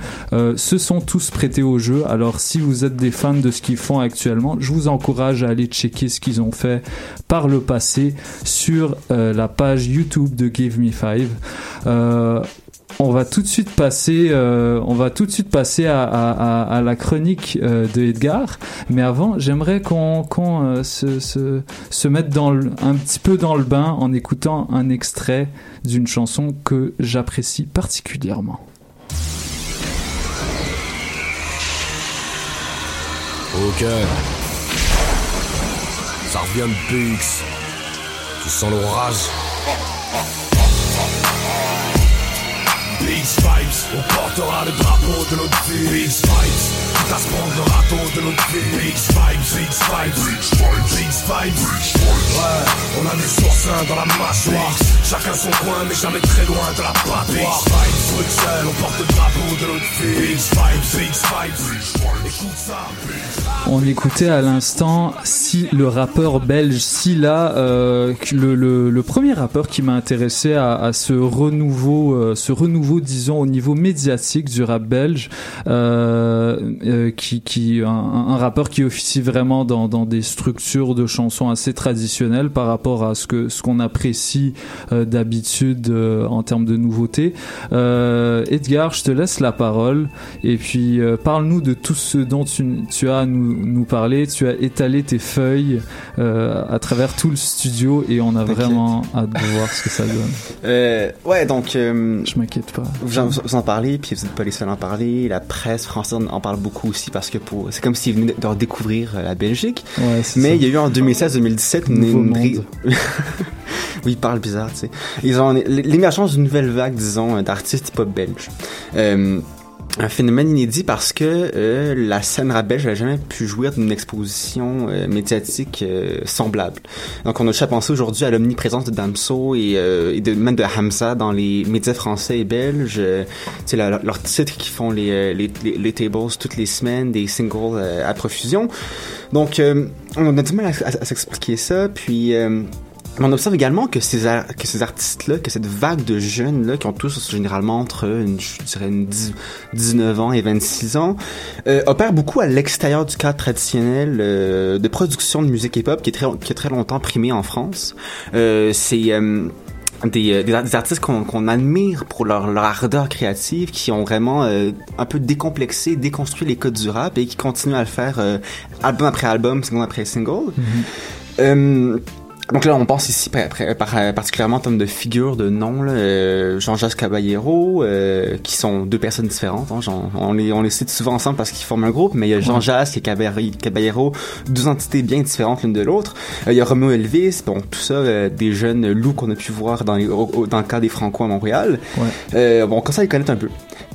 se sont tous prêtés au jeu. Alors si vous êtes des fans de ce qu'ils font actuellement, je vous encourage à aller checker ce qu'ils ont fait par le passé sur la page YouTube de Give Me Five. Euh, on va tout de suite passer, à, la chronique euh, de Edgar. Mais avant, j'aimerais qu'on euh, se, mette un petit peu dans le bain en écoutant un extrait d'une chanson que j'apprécie particulièrement. Ok. Ça revient de PX. Tu sens l'orage On portera le drapeau de notre vie. Vibes, se prendre le de notre vie. Ouais, on a du sourcin dans la mâchoire. Chacun son coin, mais jamais très loin de la on porte le drapeau de notre vie. On écoutait à l'instant si le rappeur belge Silla, euh, le, premier rappeur qui m'a intéressé à, ce renouveau, euh, ce renouveau, disons au niveau médiatique du rap belge, euh, euh, qui, qui un, un rappeur qui officie vraiment dans, dans des structures de chansons assez traditionnelles par rapport à ce que ce qu'on apprécie euh, d'habitude en termes de nouveautés. Edgar, je te laisse la parole et puis parle-nous de tout ce dont tu, tu as à nous, nous parler. Tu as étalé tes feuilles à travers tout le studio et on a vraiment hâte de voir ce que ça donne. Euh, ouais, donc. euh, je m'inquiète pas. Vous en, vous en parlez, puis vous n'êtes pas les seuls à en parler. La presse française en parle beaucoup aussi parce que pour, c'est comme s'ils venaient de redécouvrir euh, la Belgique. Ouais, Mais ça. il y a eu en 2016-2017 une, oui, ils parlent bizarre, tu sais. Ils ont l'émergence d'une nouvelle vague, disons, d'artistes hip-hop belges. Euh, un phénomène inédit parce que euh, la scène rap belge n'a jamais pu jouir d'une exposition euh, médiatique euh, semblable. Donc on a juste à penser aujourd'hui à l'omniprésence de Damso et, euh, et même de Hamza dans les médias français et belges. Euh, la- la- leurs titres qui font les, euh, les, les, les tables toutes les semaines, des singles euh, à profusion. Donc euh, on a du mal à, à- à s'expliquer ça, puis... on observe également que ces, que ces artistes-là, que cette vague de jeunes-là, qui ont tous généralement entre, une, je dirais, une 10 19 ans et 26 ans, euh, opèrent beaucoup à l'extérieur du cadre traditionnel euh, de production de musique hip-hop qui est très, qui est très longtemps primé en France. Euh, c'est... euh, des, euh, des, ar- des artistes qu'on qu'on admire pour leur, leur ardeur créative, qui ont vraiment euh, un peu décomplexé, déconstruit les codes du rap et qui continuent à le faire euh, album après album, single après single. Euh, donc là, on pense ici par- par- par- particulièrement en termes de figures, de noms, euh, Jean-Jacques Caballero, euh, qui sont deux personnes différentes. hein, on, les, on les cite souvent ensemble parce qu'ils forment un groupe, mais il y a Jean-Jacques et Caballero, deux entités bien différentes l'une de l'autre. Euh, il y a Romeo Elvis, bon, tout ça, euh, des jeunes loups qu'on a pu voir dans, les, au- dans le cas des Franco à Montréal. Ouais. Euh, bon, on commence à les connaître un peu.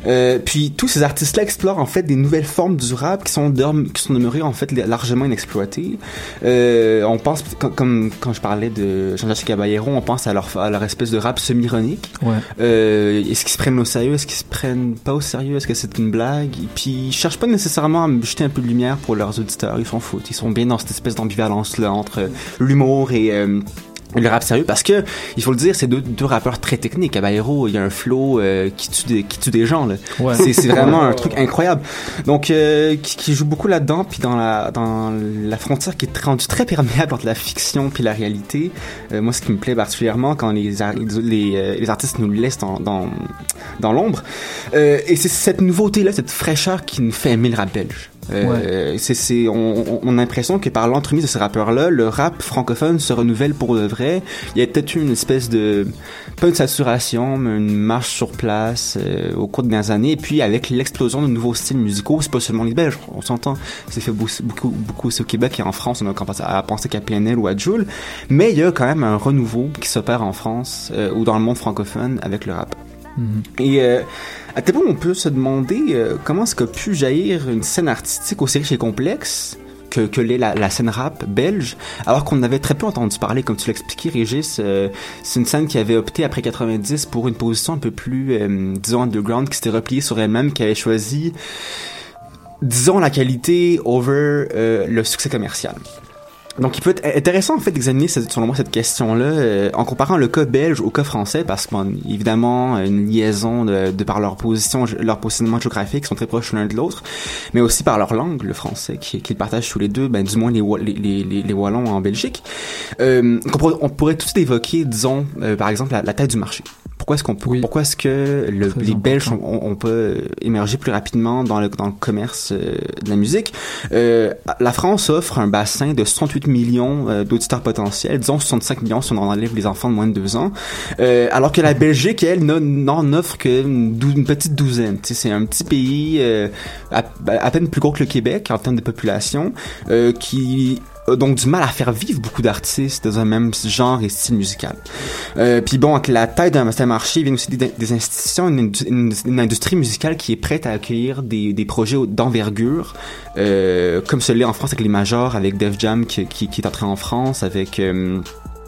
Euh, puis tous ces artistes-là explorent en fait des nouvelles formes du rap qui sont qui sont demeurées en fait largement inexploitées. Euh, on pense com- comme quand je parlais de Jean-Jacques Caballero, on pense à leur à leur espèce de rap semi-ironique. Ouais. Euh, est-ce qu'ils se prennent au sérieux? Est-ce qu'ils se prennent pas au sérieux? Est-ce que c'est une blague? Et puis ils cherchent pas nécessairement à me jeter un peu de lumière pour leurs auditeurs. Ils s'en foutent. Ils sont bien dans cette espèce d'ambivalence là entre l'humour et le rap sérieux parce que il faut le dire c'est deux, deux rappeurs très techniques. Caballero il y a un flow euh, qui tue des qui tue des gens là. Ouais. c'est c'est vraiment un truc incroyable. Donc euh, qui, qui joue beaucoup là-dedans puis dans la dans la frontière qui est rendue très perméable entre la fiction puis la réalité. Euh, moi ce qui me plaît particulièrement quand les les, euh, les artistes nous laissent dans dans, dans l'ombre Euh, et c'est cette nouveauté là cette fraîcheur qui nous fait aimer le rap belge euh, c'est, c'est, on, a l'impression que par l'entremise de ces rappeurs-là, le rap francophone se renouvelle pour de vrai. Il y a peut-être eu une espèce de, pas une saturation, mais une marche sur place euh, au cours des dernières années. Et puis avec l'explosion de nouveaux styles musicaux, c'est pas seulement les Belges, on s'entend. C'est fait beaucoup, beaucoup, aussi au Québec et en France, on a commencé à penser qu'à PNL ou à Joule. Mais il y a quand même un renouveau qui s'opère en France euh, ou dans le monde francophone avec le rap. Et euh, à tel point, on peut se demander euh, comment est-ce qu'a pu jaillir une scène artistique aussi riche et complexe que, l'est la, scène rap belge, alors qu'on avait très peu entendu parler, comme tu l'expliquais, Régis. euh, c'est une scène qui avait opté après 90 pour une position un peu plus, disons, underground, qui s'était repliée sur elle-même, qui avait choisi, disons, la qualité over le succès commercial. Donc, il peut être intéressant, en fait, d'examiner, selon moi, cette question-là, euh, en comparant le cas belge au cas français, parce que, bon, évidemment, une liaison de, de par leur position, leur positionnement géographique, sont très proches l'un de l'autre, mais aussi par leur langue, le français, qui, qui partagent tous les deux, ben, du moins les, les, les, les, Wallons en Belgique. Euh, on, pourrait, on pourrait suite évoquer, disons, euh, par exemple, la taille du marché. Pourquoi est-ce qu'on peut, pourquoi est-ce que le- les Belges ont pas euh, émergé plus rapidement dans le, dans le commerce euh, de la musique? Euh, La France offre un bassin de 68 millions euh, d'auditeurs potentiels, disons 65 millions si on en enlève les enfants de moins de 2 ans, Euh, alors que la Belgique, elle, n'en- offre qu'une une petite douzaine. Tu sais, C'est un petit pays euh, à, à peine plus gros que le Québec en termes de population, euh, qui a donc du mal à faire vivre beaucoup d'artistes dans un même genre et style musical. Euh, puis bon, avec la taille d'un marché, viennent aussi des, institutions, une, indu- une- une industrie musicale qui est prête à accueillir des, projets d'envergure, euh, comme celui en France avec les majors, avec Def Jam qui, qui, qui est entré en France, avec... euh,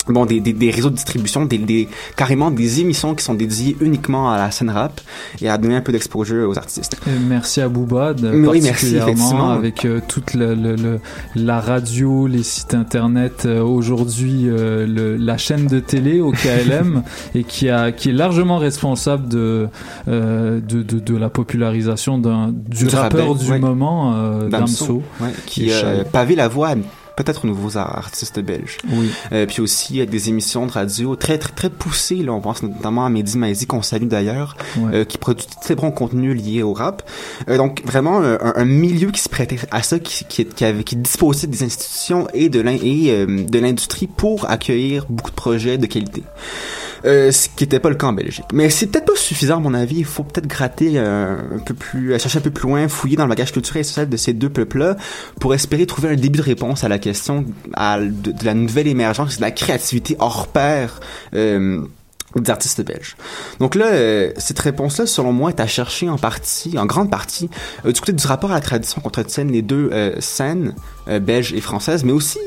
Bon, des, des, des réseaux de distribution, des, des, carrément des émissions qui sont dédiées uniquement à la scène rap et à donner un peu d'exposure aux artistes. Et merci à Boubad, Mais oui, merci, particulièrement avec euh, toute la, le- le- la radio, les sites internet, euh, aujourd'hui euh, le- la chaîne de télé au KLM et qui a qui est largement responsable de euh, de, de, de la popularisation d'un du, Du rappeur du ouais. moment euh, Damso, ouais, qui euh, pavé la voie à peut-être aux nouveaux artistes belges. Oui. Euh, puis aussi euh, des émissions de radio très très très poussées là, on pense notamment à Mehdi Maizi qu'on salue d'ailleurs, Ouais. euh, qui produit de très bon contenu lié au rap. Euh, donc vraiment un, un milieu qui se prêtait à ça, qui qui, qui, avait, qui disposait des institutions et euh, de l'industrie pour accueillir beaucoup de projets de qualité. Euh, ce qui n'était pas le cas en Belgique. Mais c'est peut-être pas suffisant à mon avis. Il faut peut-être gratter euh, un peu plus, chercher un peu plus loin, fouiller dans le bagage culturel et social de ces deux peuples-là pour espérer trouver un début de réponse à la question de, la nouvelle émergence, de la créativité hors pair. Euh, des artistes belges. Donc là, euh, cette réponse-là, selon moi, est à chercher en partie, en grande partie, du côté du rapport à la tradition qu'entretiennent les deux scènes, belges et françaises, mais aussi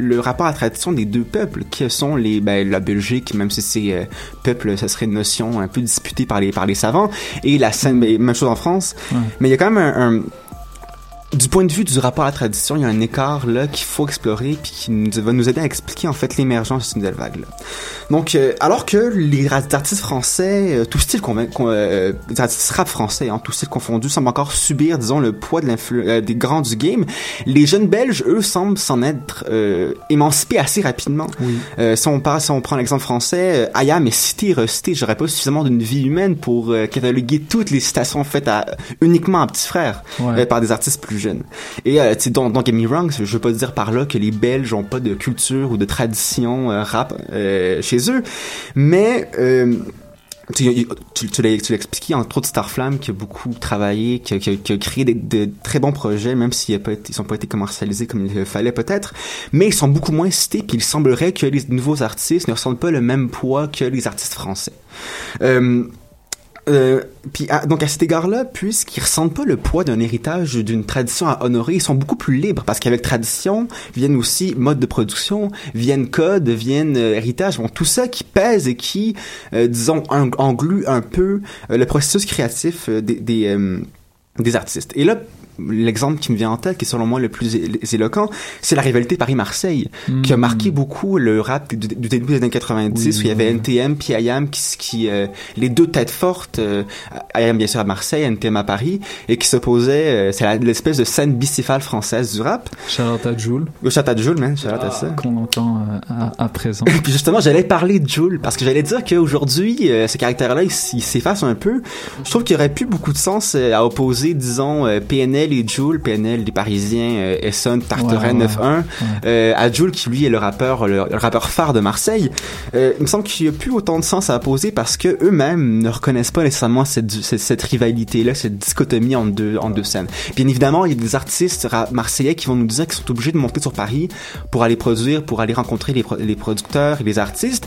le rapport à la tradition des deux peuples, qui sont les, ben, la Belgique, même si c'est euh, peuple, ça serait une notion un peu disputée par les, par les savants, et la scène, ben, même chose en France. Ouais. Mais il y a quand même un, un- du point de vue du rapport à la tradition, il y a un écart là qu'il faut explorer puis qui nous, va nous aider à expliquer en fait l'émergence de cette nouvelle vague là. Donc euh, alors que les artistes français, euh, tout style con- euh, les artistes rap français, hein, tout style confondu, semblent encore subir disons le poids de euh, des grands du game. Les jeunes Belges, eux, semblent s'en être euh, émancipés assez rapidement. Oui. Euh, si on parle, si on prend l'exemple français, Ayam est cité et recité. J'aurais pas suffisamment d'une vie humaine pour euh, cataloguer toutes les citations faites à, uniquement à Petit Frère Ouais. euh, par des artistes plus Et euh, don't, don't get wrong, je veux pas dire par là que les Belges ont pas de culture ou de tradition euh, rap euh, chez eux, mais euh, tu, l'as expliqué, entre autres Starflame, qui a beaucoup travaillé, qui a, créé des, de très bons projets, même s'ils n'ont pas, été- commercialisés comme il fallait peut-être, mais ils sont beaucoup moins cités, puis il semblerait que les nouveaux artistes ne ressentent pas le même poids que les artistes français. Euh, à- donc à cet égard-là, puisqu'ils ressentent pas le poids d'un héritage, d'une tradition à honorer, ils sont beaucoup plus libres parce qu'avec tradition viennent aussi mode de production, viennent codes, viennent euh, héritage, bon tout ça qui pèse et qui, euh, disons, en- englue un peu euh, le processus créatif des des, des artistes. Et là, l'exemple qui me vient en tête, qui est selon moi le plus éloquent, c'est la rivalité Paris-Marseille, qui a Mm. marqué beaucoup le rap du, du début des années 90, où il y avait NTM puis IAM qui, qui euh, les deux têtes fortes, euh, IAM bien sûr à Marseille, NTM à Paris, et qui s'opposaient, euh, c'est l'espèce de scène bicéphale française du rap. Charlotte à Joule. Le Charlotte à Joule, man, Charlotte à ça. Qu'on entend euh, à, à présent. Puis justement, j'allais parler de Joule parce que j'allais dire qu'aujourd'hui, ce caractère-là, il, s'efface un peu. Je trouve qu'il aurait plus beaucoup de sens à opposer, disons, euh, Et Joule, PNL des Parisiens, euh, Essonne, Tartarin, Ouais, ouais, 9-1, euh, à Joule qui lui est le rappeur, le, le rappeur phare de Marseille. Euh, il me semble qu'il y a plus autant de sens à opposer parce que eux-mêmes ne reconnaissent pas nécessairement cette, cette, cette rivalité-là, cette dichotomie en deux, en deux scènes. Bien évidemment, il y a des artistes marseillais qui vont nous dire qu'ils sont obligés de monter sur Paris pour aller produire, pour aller rencontrer les, pro- les producteurs et les artistes.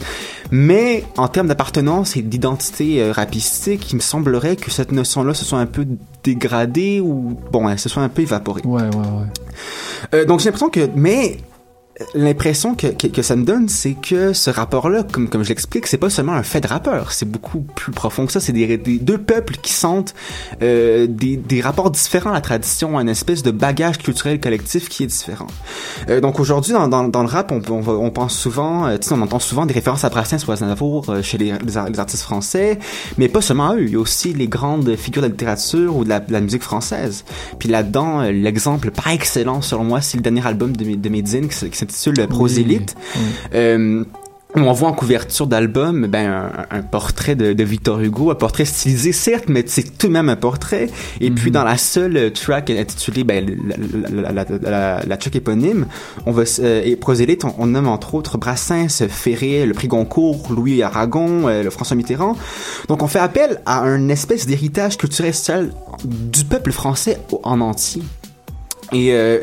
Mais en termes d'appartenance et d'identité euh, rapistique, il me semblerait que cette notion-là se soit un peu dégradée ou bon, elle se soit un peu évaporée. Ouais, ouais, ouais. Euh, donc j'ai l'impression que, mais l'impression que, que, que ça me donne, c'est que ce rapport-là, comme, comme je l'explique, c'est pas seulement un fait de rappeur, c'est beaucoup plus profond que ça. C'est des, des deux peuples qui sentent euh, des, des rapports différents à la tradition, un espèce de bagage culturel collectif qui est différent. Euh, donc aujourd'hui, dans, dans, dans le rap, on, on, on pense souvent, euh, on entend souvent des références à Brassens ou à Aznavour euh, chez les, les, ar- les artistes français, mais pas seulement eux. Il y a aussi les grandes figures de la littérature ou de la, de la musique française. Puis là-dedans, euh, l'exemple par excellence, selon moi, c'est le dernier album de, de qui, qui s'intitule Prosélite. Euh, où on voit en couverture d'album ben, un, un portrait de, de Victor Hugo, un portrait stylisé certes, mais c'est tout de même un portrait. Et puis dans la seule track intitulée ben, la, la, la, track éponyme, on va euh, et Prosélite, on, on nomme entre autres Brassens, Ferré, le prix Goncourt, Louis Aragon, euh, le François Mitterrand. Donc on fait appel à un espèce d'héritage culturel social du peuple français en entier. Et euh,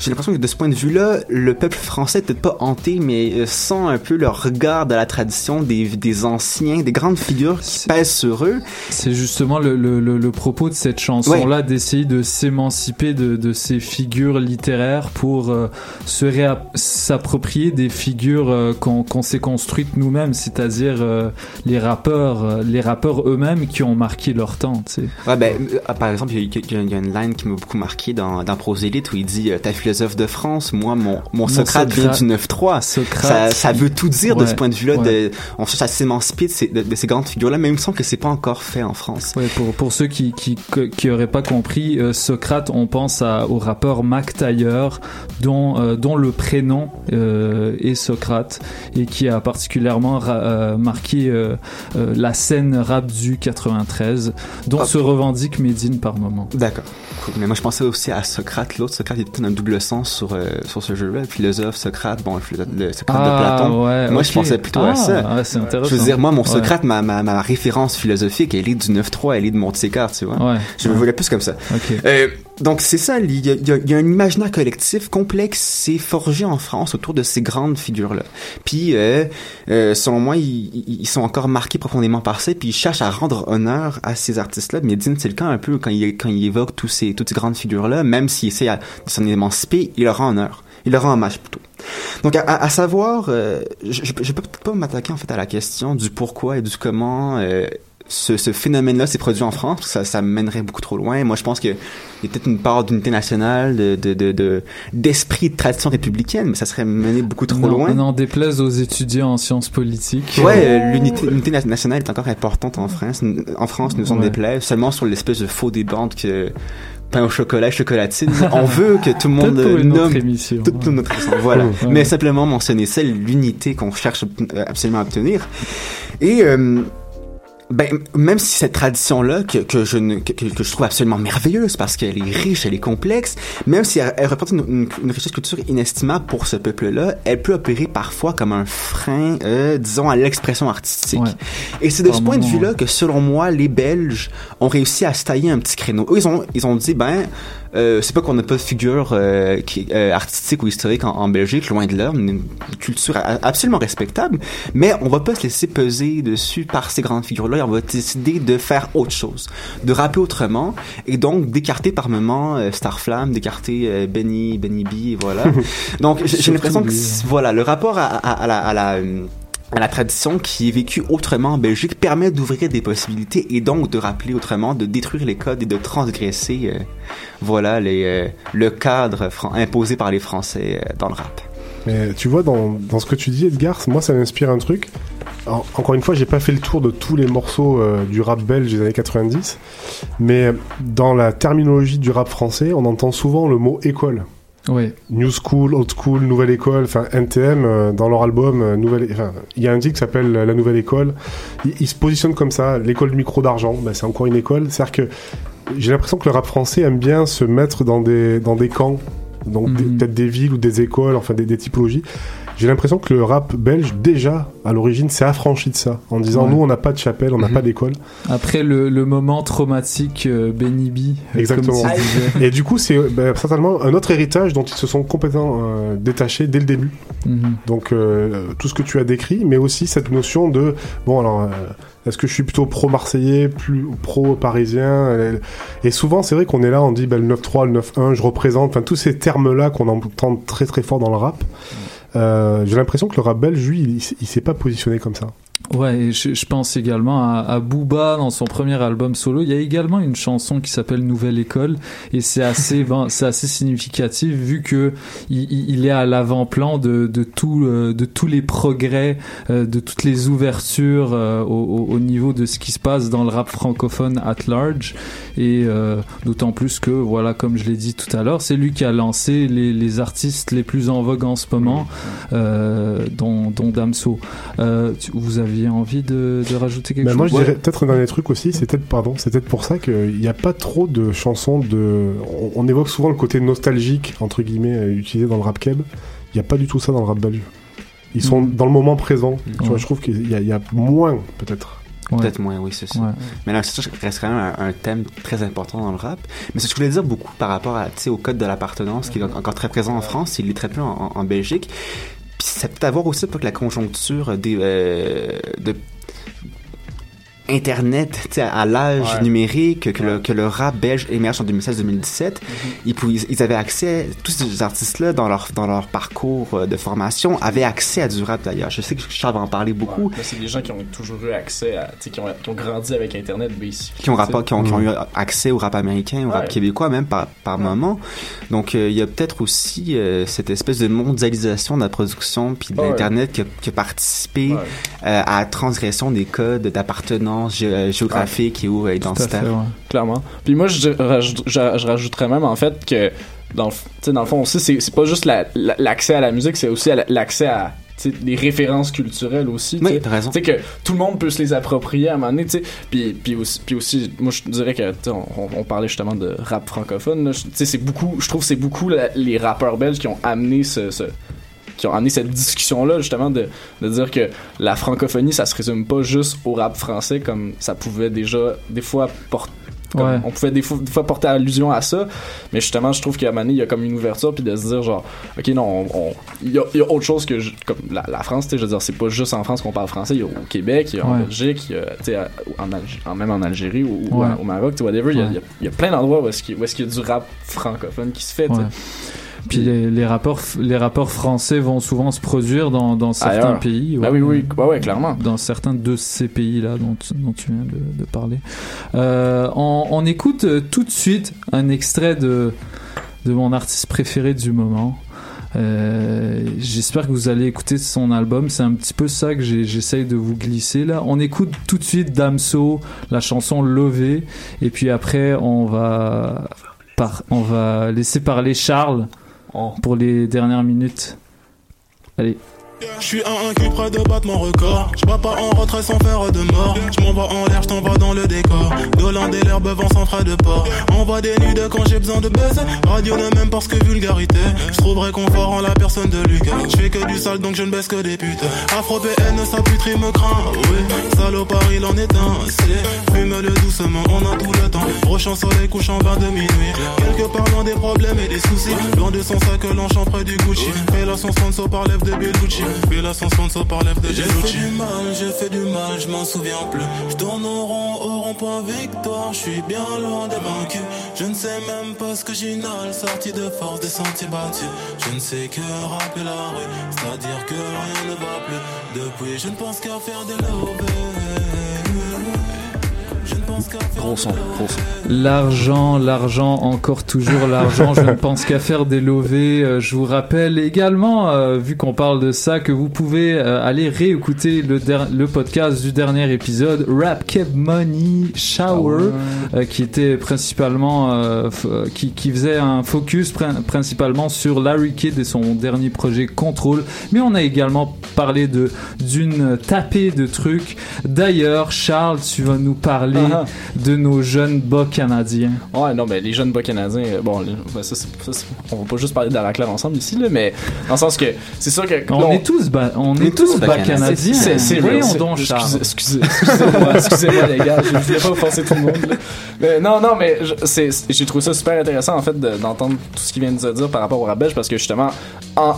j'ai l'impression que de ce point de vue-là, le peuple français peut-être pas hanté, mais euh, sent un peu le regard de la tradition des, des anciens, des grandes figures qui pèsent sur eux. C'est justement le, le, le, le propos de cette chanson-là, d'essayer de s'émanciper de, de ces figures littéraires pour euh, se s'approprier des figures euh, qu'on s'est construites nous-mêmes, c'est-à-dire euh, les rappeurs, les rappeurs eux-mêmes qui ont marqué leur temps. Tu sais. Ouais, ben, par exemple, il y, a- y y une line qui m'a beaucoup marqué dans, dans Prosélite où il dit philosophe de France, moi, mon, mon Socrate vient du 9-3. Ça, ça veut tout dire de ce point de vue-là. ouais. On cherche à s'émanciper de ces, de, de ces grandes figures-là, mais il me semble que c'est pas encore fait en France. Ouais, pour, pour ceux qui qui, qui auraient pas compris, euh, Socrate, on pense à, au rappeur Mac Taylor, dont, euh, dont le prénom euh, est Socrate et qui a particulièrement marqué la scène rap du 93, dont se revendique Medine par moment. D'accord. Cool. Mais moi, je pensais aussi à Socrate. L'autre Socrate, il était un double sens sur, euh, sur ce jeu-là. Le philosophe, Socrate, bon, le, philosophe- le Socrate de Ah, Platon. ouais, moi, je pensais plutôt Ah, à ça. c'est intéressant. Je veux dire, moi, mon Ouais. Socrate, ma, ma, ma référence philosophique, elle est du 9-3, elle est de Monte-Carlo, tu vois. Ouais. Je me voulais plus comme ça. Euh, donc c'est ça, il y, a, il y un imaginaire collectif complexe, c'est forgé en France autour de ces grandes figures-là. Puis, euh, euh, selon moi, ils, sont encore marqués profondément par ça, puis ils cherchent à rendre honneur à ces artistes-là. Mais Medine, c'est le cas un peu quand il, quand il évoque tous ces, toutes ces grandes figures-là, même s'il essaie de s'en émanciper, il leur rend honneur. Il leur rend hommage plutôt. Donc, à, savoir, euh, je, je peux peut-être pas m'attaquer en fait à la question du pourquoi et du comment euh, ce, ce phénomène-là s'est produit en France, parce que ça, ça mènerait beaucoup trop loin. Moi, je pense qu'il y a peut-être une part d'unité nationale, de, de, de, de- d'esprit de tradition républicaine, mais ça serait mené beaucoup trop non, loin. non, déplaise aux étudiants en sciences politiques. Ouais, euh, l'unité, l'unité na- nationale est encore importante en France. En France, nous en Ouais. déplaise seulement sur l'espèce de faux débat que pain au chocolat, chocolatine. On veut que tout le monde Peut-être pour une autre nomme émission. toute notre émission. Voilà. Ouais. Mais simplement mentionner ça, l'unité qu'on cherche euh, absolument à obtenir. Et euh, ben, même si cette tradition-là, que, que, je que, que je trouve absolument merveilleuse parce qu'elle est riche, elle est complexe, même si elle, elle représente une, une, une richesse culturelle inestimable pour ce peuple-là, elle peut opérer parfois comme un frein, euh, disons, à l'expression artistique. Ouais. Et c'est de ce point de vue-là que, selon moi, les Belges ont réussi à se tailler un petit créneau. Eux, ils ont, ils ont dit, ben, Euh, c'est pas qu'on n'a pas de figure euh, qui, euh, artistique ou historique en, en Belgique, loin de là. Une culture a- absolument respectable, mais on va pas se laisser peser dessus par ces grandes figures-là. et On va décider de faire autre chose, de rapper autrement, et donc d'écarter par moments euh, Starflame, d'écarter euh, Benny, Benny B, et voilà. donc j'ai- l'impression que c- voilà le rapport à, à- à la, à la euh, la tradition qui est vécue autrement en Belgique permet d'ouvrir des possibilités et donc de rappeler autrement, de détruire les codes et de transgresser, euh, voilà, euh, le cadre imposé par les Français euh, dans le rap. Tu vois, dans, dans ce que tu dis, Edgar, moi ça m'inspire un truc. En- encore une fois, j'ai pas fait le tour de tous les morceaux du rap belge des années 90, mais dans la terminologie du rap français, on entend souvent le mot école. New School, Old School, Nouvelle École, enfin NTM, euh, dans leur album, euh, Nouvelle, il y a un titre qui s'appelle euh, La Nouvelle École. Ils, ils se positionnent comme ça, l'école du micro d'argent, ben, c'est encore une école. C'est-à-dire que j'ai l'impression que le rap français aime bien se mettre dans des, dans des camps, donc des- peut-être des villes ou des écoles, enfin des, des typologies. J'ai l'impression que le rap belge, déjà, à l'origine, s'est affranchi de ça, en disant Ouais. nous, on n'a pas de chapelle, on n'a pas d'école. Après le, le moment traumatique euh, Benny B. euh, Exactement. Comme. Et du coup, c'est ben, certainement un autre héritage dont ils se sont complètement euh, détachés dès le début. Mhm. Donc euh, tout ce que tu as décrit, mais aussi cette notion de bon alors. est-ce que je suis plutôt pro-marseillais, plus pro-parisien Et souvent, c'est vrai qu'on est là, on dit ben, le 9-3, le 9-1, je représente, enfin tous ces termes-là qu'on entend très très fort dans le rap. Euh, J'ai l'impression que le rap belge, lui, il, il, il s'est pas positionné comme ça. Ouais, je, je pense également à, à Booba dans son premier album solo. Il y a également une chanson qui s'appelle Nouvelle École et c'est assez, ben, c'est assez significatif vu que il, il- est à l'avant-plan de, de tout, euh, de tous les progrès, euh, de toutes les ouvertures euh, au, au- au niveau de ce qui se passe dans le rap francophone at large et euh, d'autant plus que voilà, comme je l'ai dit tout à l'heure, c'est lui qui a lancé les, les artistes les plus en vogue en ce moment, euh, dont, dont Damso. Vous aviez envie de, de rajouter quelque chose moi, je dirais peut-être un dernier truc aussi, c'est peut-être, pardon, c'est peut-être pour ça qu'il n'y a pas trop de chansons de. On, on évoque souvent le côté nostalgique, entre guillemets, euh, utilisé dans le rap keb. Il n'y a pas du tout ça dans le rap belge. Ils sont Mhm. dans le moment présent. Tu vois, Ouais. je trouve qu'il y, a- il y a moins, peut-être. Peut-être moins, oui, c'est ça. Ouais. Mais là, ça reste quand même un, un thème très important dans le rap. Mais ce que je voulais dire beaucoup par rapport à, au code de l'appartenance, qui est encore très présent en France, il est très peu en, en Belgique. Puis ça peut avoir aussi pas que la conjoncture des, euh, de Internet, tu sais, à l'âge Ouais. numérique, que, le, que le rap belge émerge en 2016-2017, Mhm. ils, avaient accès, tous ces artistes-là, dans leur, dans leur parcours euh, de formation, avaient accès à du rap d'ailleurs. Je sais que Charles va en parler beaucoup. Ouais, c'est des gens qui ont toujours eu accès à. tu sais, Qui ont, qui ont grandi avec Internet, basic. qui ont, rapport, qui, ont, qui ont eu accès au rap américain, au rap québécois même par, par moment. Donc euh, il y a peut-être aussi euh, cette espèce de mondialisation de la production puis de Ouais. l'internet qui, a- qui a participé Ouais. euh, à la transgression des codes d'appartenance gé- euh, géographique et ou euh, identitaire. Clairement. Puis moi, je, rajoute- je, je rajouterais même en fait que dans dans le fond aussi, c'est pas juste la- la- l'accès à la musique, c'est aussi l'accès à des références culturelles aussi. Oui, t'as raison. Que tout le monde peut se les approprier à un moment donné. Puis, puis, aussi, puis aussi, moi je dirais que on, parlait justement de rap francophone. Je- tu sais, c'est beaucoup, je trouve c'est beaucoup la- les rappeurs belges qui ont amené ce- ce, qui ont amené cette discussion-là, justement, de, de dire que la francophonie, ça se résume pas juste au rap français, comme ça pouvait déjà, des fois, porter. Ouais. On pouvait des fois, des fois porter allusion à ça, mais justement, je trouve qu'à donné, il y a comme une ouverture, puis de se dire, genre, ok, non, on- on- il y, a, il y a autre chose que je- comme la, la France, tu sais, je veux dire, c'est pas juste en France qu'on parle français, il y a au Québec, il y a en. Belgique, il y a, tu sais, en, en- même en Algérie ou, ou Ouais. à- au Maroc, tu sais, whatever, il y a- y, y plein d'endroits où est-ce qu'il où est-ce qu'il y a du rap francophone qui se fait, tu sais. Puis les, les rapports, les rapports français vont souvent se produire dans, dans certains Ailleurs. pays. Bah oui, oui, ouais, ouais, clairement. Dans certains de ces pays-là dont, dont tu viens de, de parler. Euh, on, on écoute euh, tout de suite un extrait de, de mon artiste préféré du moment. Euh, J'espère que vous allez écouter son album. C'est un petit peu ça que j'essaye de vous glisser là. On écoute tout de suite Damso, la chanson Levé, et puis après on va par, on va laisser parler Charles pour les dernières minutes. Allez. Je suis un cul près de battre mon record. Je pas en retrait sans faire de mort. Je m'envoie en l'air, je t'envoie dans le décor. Doland et l'herbe vent sans frais de port. Envoie des nudes quand j'ai besoin de buzz. Radio ne même parce que vulgarité. Je trouverai confort en la personne de Lucas. Je fais que du sale donc je ne baisse que des putes. Afro PN, sa puterie me craint. Oui, salopard, il en est un. C'est fume-le doucement, on a tout le temps. Prochain soleil couchant 22 minuit. Quelque part loin des problèmes et des soucis. Loin de son sac, l'enchant près du Gucci. Fais la son sponsor par lèvres de Bellucci. Fais la son sponsor par lèvres de J'ai fait du mal, j'ai fait du mal, je m'en souviens plus. Je tourne au rond, au rond-point victoire, je suis bien loin des vaincus. Je ne sais même pas ce que j'inhale, sorti de force des sentiers battus. Je ne sais que rappeler la rue, c'est-à-dire que rien ne va plus. Depuis, je ne pense qu'à faire des lovés. Gros gros. L'argent, l'argent, encore toujours l'argent. Je ne pense qu'à faire des lovés. Euh, Je vous rappelle également, euh, vu qu'on parle de ça, que vous pouvez euh, aller réécouter le, le podcast du dernier épisode, Rap Kept Money Shower, euh, qui était principalement, euh, euh, qui, qui faisait un focus prin- principalement sur Larry Kidd et son dernier projet Control. Mais on a également parlé de d'une tapée de trucs. D'ailleurs, Charles, tu vas nous parler Ah. De nos jeunes bas canadiens. Ouais, non, mais les jeunes bas canadiens, euh, bon, ben, ça, ça, on va pas juste parler de la claire ensemble ici, là, mais dans le sens que c'est sûr que. On là, est tous bas, on est tous bas canadiens. C'est, c'est- donc, Charles. Excusez, excusez, excusez-moi, excusez-moi, les gars, je voulais pas offenser tout le monde. là. Mais non, non, mais j'ai trouvé ça super intéressant, en fait, de- d'entendre tout ce qu'il vient de se dire par rapport au rap belge, parce que justement, en,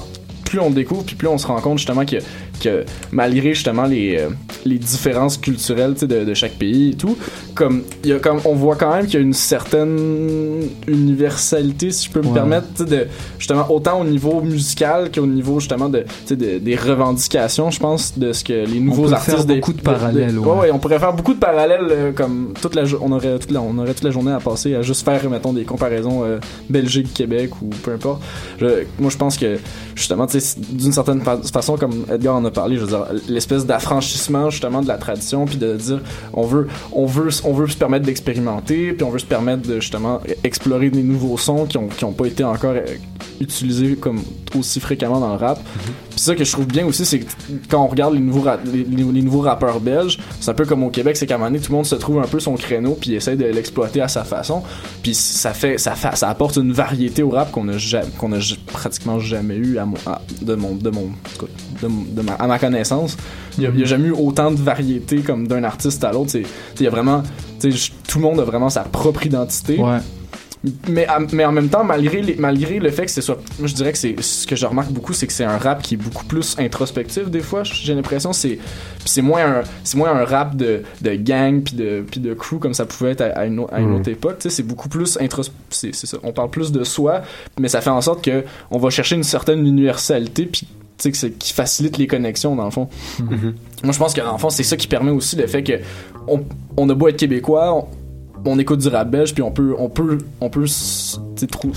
plus on découvre, puis plus on se rend compte justement que, que malgré justement les, euh, les différences culturelles de, de chaque pays et tout, comme, y a comme on voit quand même qu'il y a une certaine universalité, si je peux me Ouais. permettre, de, justement autant au niveau musical qu'au niveau justement de, des revendications, je pense, de ce que les nouveaux peut artistes faire des- beaucoup de parallèles, ouais. ouais. on pourrait faire beaucoup de parallèles, euh, comme toute la, on aurait toute la, on aurait toute la journée à passer à juste faire, mettons, des comparaisons euh, Belgique, Québec ou peu importe. Je- moi, je pense que justement, tu d'une certaine fa- façon, comme Edgar en a parlé, je veux dire, l'espèce d'affranchissement justement de la tradition, puis de dire, on veut, on veut, on veut se permettre d'expérimenter, puis on veut se permettre de justement explorer des nouveaux sons qui ont, qui ont pas été encore euh, utilisés comme aussi fréquemment dans le rap. Puis ça que je trouve bien aussi, c'est que quand on regarde les nouveaux, les, nouveaux rappeurs belges, c'est un peu comme au Québec, c'est qu'à un moment donné, tout le monde se trouve un peu son créneau puis essaie de l'exploiter à sa façon. Puis ça fait, ça fait, ça apporte une variété au rap qu'on a qu'on a pratiquement jamais eu à mon, de mon, de mon, de, ma, à ma connaissance. Il y, a, jamais eu autant de variété comme d'un artiste à l'autre. Tout le monde a vraiment sa propre identité. Mais, mais en même temps, malgré, les- malgré le fait que c'est soit. Moi, je dirais que c'est. Ce que je remarque beaucoup, c'est que c'est un rap qui est beaucoup plus introspectif, des fois. J'ai l'impression. C'est c'est moins, un- moins un rap de, de gang puis de, puis de crew comme ça pouvait être à, à une, à une Mhm. autre époque. C'est beaucoup plus intros. C'est c'est ça. On parle plus de soi, mais ça fait en sorte que on va chercher une certaine universalité puis. que qui facilite les connexions dans le fond. Moi je pense que dans le fond c'est ça qui permet aussi le fait que on, on a beau être québécois, on, on écoute du rap belge puis on peut on peut on peut Se retrouver.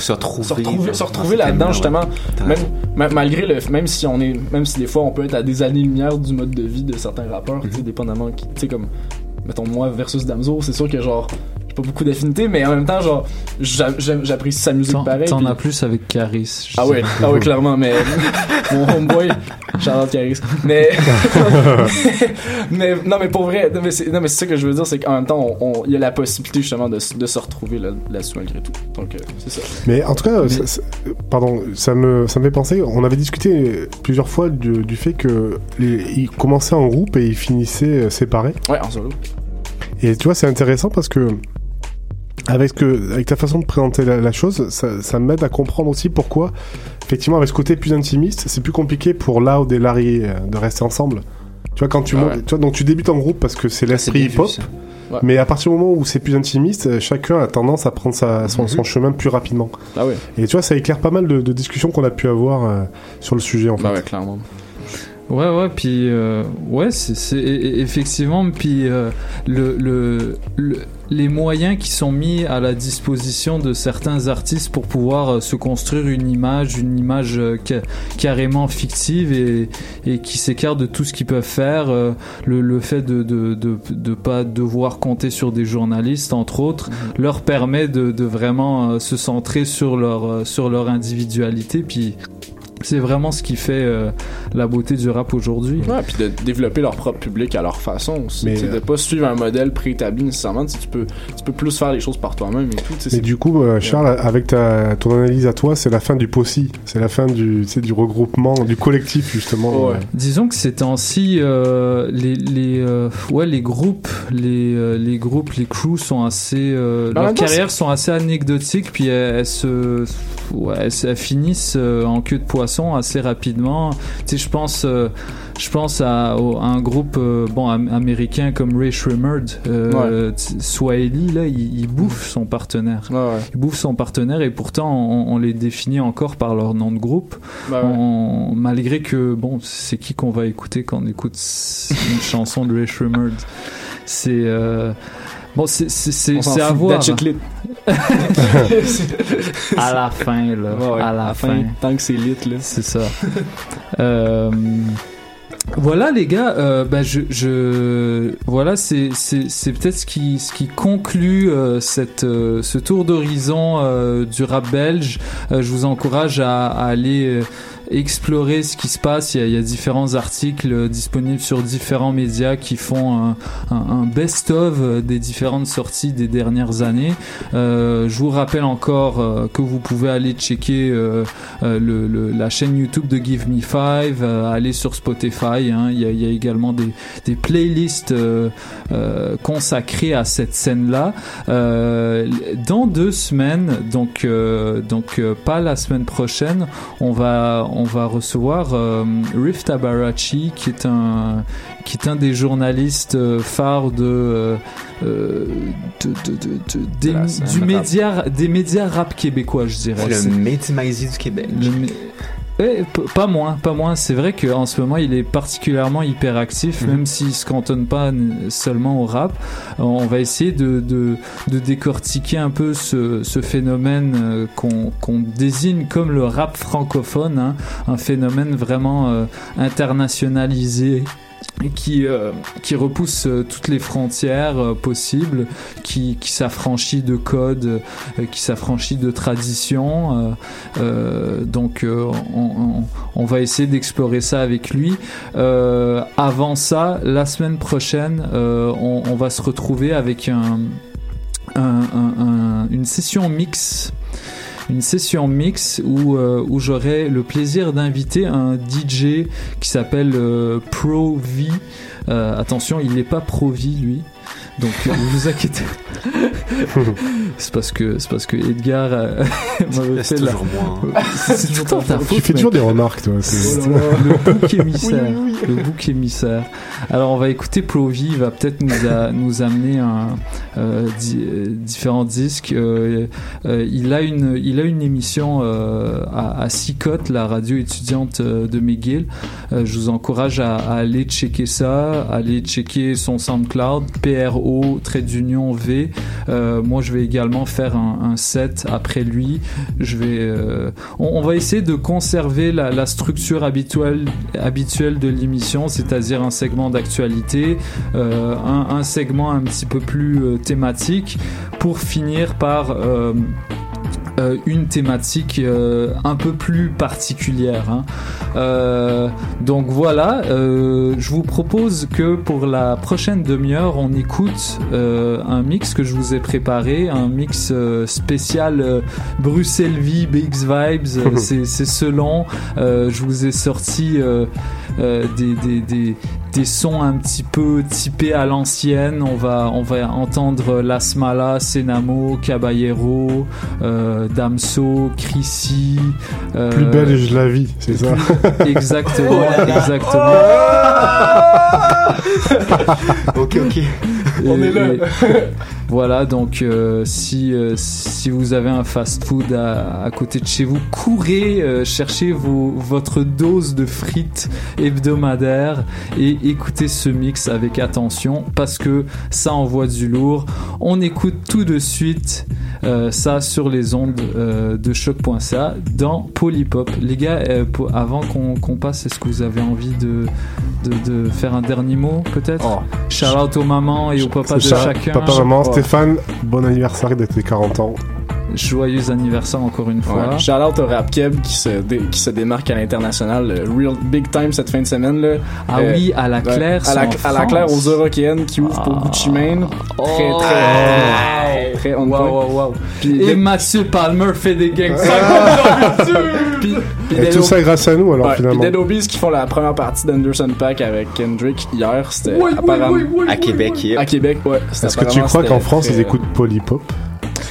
se là-dedans justement même malgré le même si on est même si des fois on peut être à des années lumière du mode de vie de certains rappeurs tu sais Mhm. dépendamment qui- tu sais comme mettons moi versus Damso c'est sûr que genre pas beaucoup d'affinité mais en même temps genre j'apprécie sa musique T'en pareil t'en puis- as plus avec Caris. je ah sais. ouais, ah ouais, clairement, mais mon homeboy, Charlotte Caris. Mais, mais non, mais pour vrai, non, mais c'est non, mais c'est ça que je veux dire, c'est qu'en même temps, il y a la possibilité justement de, se retrouver là- là-dessus malgré tout. Donc, euh, c'est ça. Mais en tout cas, ça- ça- pardon, ça me, ça me fait penser, on avait discuté plusieurs fois du, du fait que les, ils commençaient en groupe et ils finissaient euh, séparés. Ouais, en solo. Et tu vois, c'est intéressant parce que avec, que, avec ta façon de présenter la, la chose, ça, ça m'aide à comprendre aussi pourquoi, effectivement, avec ce côté plus intimiste, c'est plus compliqué pour Loud et Larry euh, de rester ensemble. Tu vois, quand tu, Ah montes- ouais. tu vois, donc tu débutes en groupe parce que c'est l'esprit bien vu, hip-hop. Ouais. Mais à partir du moment où c'est plus intimiste, euh, chacun a tendance à prendre sa, son, son chemin plus rapidement. Ah ouais. Et tu vois, ça éclaire pas mal de, de discussions qu'on a pu avoir euh, sur le sujet en fait. Bah ouais, clairement. Ouais, ouais, puis euh, ouais, c'est effectivement, puis euh, le, le, le- les moyens qui sont mis à la disposition de certains artistes pour pouvoir euh, se construire une image, une image euh, ca- carrément fictive et, et qui s'écarte de tout ce qu'ils peuvent faire, euh, le, le fait de de, de de pas devoir compter sur des journalistes entre autres, leur permet de, de vraiment se centrer sur leur sur leur individualité, puis c'est vraiment ce qui fait euh, la beauté du rap aujourd'hui. Ouais, puis de développer leur propre public à leur façon aussi. Mais, de euh, pas suivre un modèle préétabli nécessairement. Tu peux, tu peux plus faire les choses par toi-même et tout. Mais du coup, euh, Charles, avec ta, ton analyse à toi, c'est la fin du POSI. C'est la fin du, du regroupement, du collectif, justement. Disons que ces temps-ci, euh, les, les, euh, ouais, les groupes, les, les groupes, les crews sont assez, euh, leurs carrières sont assez anecdotiques, puis elles, elles se, ouais, elles, elles finissent euh, en queue de poisson assez rapidement. Tu sais, je pense, euh, je pense à, un groupe, euh, bon, am- américain comme Ray Shrimerd, euh, t- Swahili, là, il, il bouffe son partenaire. Il bouffe son partenaire et pourtant on, on les définit encore par leur nom de groupe. Bah ouais. On- malgré que, bon, c'est qui qu'on va écouter quand on écoute une chanson de Ray Shrimerd? C'est. euh, Bon, c'est c'est- c'est- On s'en c'est à fout, voir. that shit lit. à la fin, là. Ouais, ouais, à la, à fin. fin, tant que c'est lit, là. C'est ça. Euh, voilà les gars, euh, bah, je, je voilà c'est c'est c'est peut-être ce qui ce qui conclut euh, cette euh, ce tour d'horizon euh, du rap belge. Euh, je vous encourage à, à aller euh, explorer ce qui se passe. Il y a, différents articles euh, disponibles sur différents médias qui font un, best-of euh, des différentes sorties des dernières années. Euh, je vous rappelle encore que vous pouvez aller checker la chaîne YouTube de Give Me Five, aller sur Spotify. hein. Il, y a, également des, playlists consacrées à cette scène-là. Dans deux semaines, donc donc pas la semaine prochaine, on va va recevoir euh, Rift Abarachi, qui est un qui est un des journalistes euh, phares de, euh, euh, de, de- de- de- des- scène du média des médias rap québécois, je dirais. Le Maizi du Québec. le mé- Eh, pas moins, pas moins. C'est vrai qu'en ce moment, il est particulièrement hyperactif, Mhm. même s'il se cantonne pas seulement au rap. On va essayer de, de, de décortiquer un peu ce, ce phénomène euh, qu'on désigne comme le rap francophone, hein. un phénomène vraiment euh, internationalisé et qui, euh, qui repousse euh, toutes les frontières euh, possibles, qui, s'affranchit de codes, qui s'affranchit de traditions. donc on, va essayer d'explorer ça avec lui. Avant ça, la semaine prochaine, on, va se retrouver avec un, un- un- un- une session mix une session mix où, euh, où j'aurai le plaisir d'inviter un DJ qui s'appelle euh, Pro V. Euh, attention, il n'est pas Pro V lui. Donc vous vous inquiétez. c'est parce que c'est parce que Edgar euh, m'avait C'est fait la- toujours moi, hein. C'est temps ta faute. Tu fais toujours des remarques, toi. c'est- Oh le bouc émissaire. Oui, oui, Le bouc émissaire. Alors on va écouter Plovy, il va peut-être nous, a- nous amener un, euh, di- euh, différents disques. Euh, euh, il, a une, il a une émission euh, à, à Sicotte, la radio étudiante de McGill. Euh, je vous encourage à, à aller checker ça, à aller checker son SoundCloud, PRO, trait d'union V. Euh, moi je vais également faire un, set après lui. Je vais, euh, on, va essayer de conserver la, structure habituelle, habituelle de l'émission, c'est-à-dire un segment d'actualité, euh, un, segment un petit peu plus thématique, pour finir par euh, une thématique euh, un peu plus particulière. hein. Euh, donc voilà, je vous propose que pour la prochaine demi-heure, on écoute un mix que je vous ai préparé, un mix spécial Bruxelles Vie, Big Vibes. c'est selon. Je vous ai sorti des, des, des, des sons un petit peu typés à l'ancienne. On va, on va entendre Las Malas, Senamo, Caballero, euh, Damso, Chrissy. euh, Plus belge la vie, c'est ça. Exactement, Oh exactement. ok, ok. On est là. voilà, donc euh, si, euh, si vous avez un fast-food à, à côté de chez vous, courez euh, chercher vos, votre dose de frites hebdomadaire et écoutez ce mix avec attention parce que ça envoie du lourd. On écoute tout de suite euh, ça sur les ondes de choc.ca dans Polypop. Les gars, pour- avant qu'on passe, est-ce que vous avez envie de, de, de faire un dernier mot peut-être? Shout out aux mamans et aux papas de chacun. Papa, maman, Oh. Stéphane, bon anniversaire de tes 40 ans. joyeux anniversaire encore une fois. Ouais. Shout out au Rap Keb qui se, dé- qui se démarque à l'international, real big time cette fin de semaine. Là. Ah oui, à la ouais, Claire, à la, à Claire aux Eurokéennes qui ouvre pour Gucci Mane. Très, Oh. Très, très on Wow, point. wow, wow. Puis Et Mathieu Palmer fait des gangs. Puis, puis Et Dead tout ça grâce à nous, alors, Ouais, finalement. Puis Dead Obies qui font la première partie d'Anderson Pack avec Kendrick hier, c'était Oui, apparemment oui, oui, À oui, Québec, oui. À Québec, ouais. Est-ce que tu crois qu'en France, très- ils écoutent Polypop?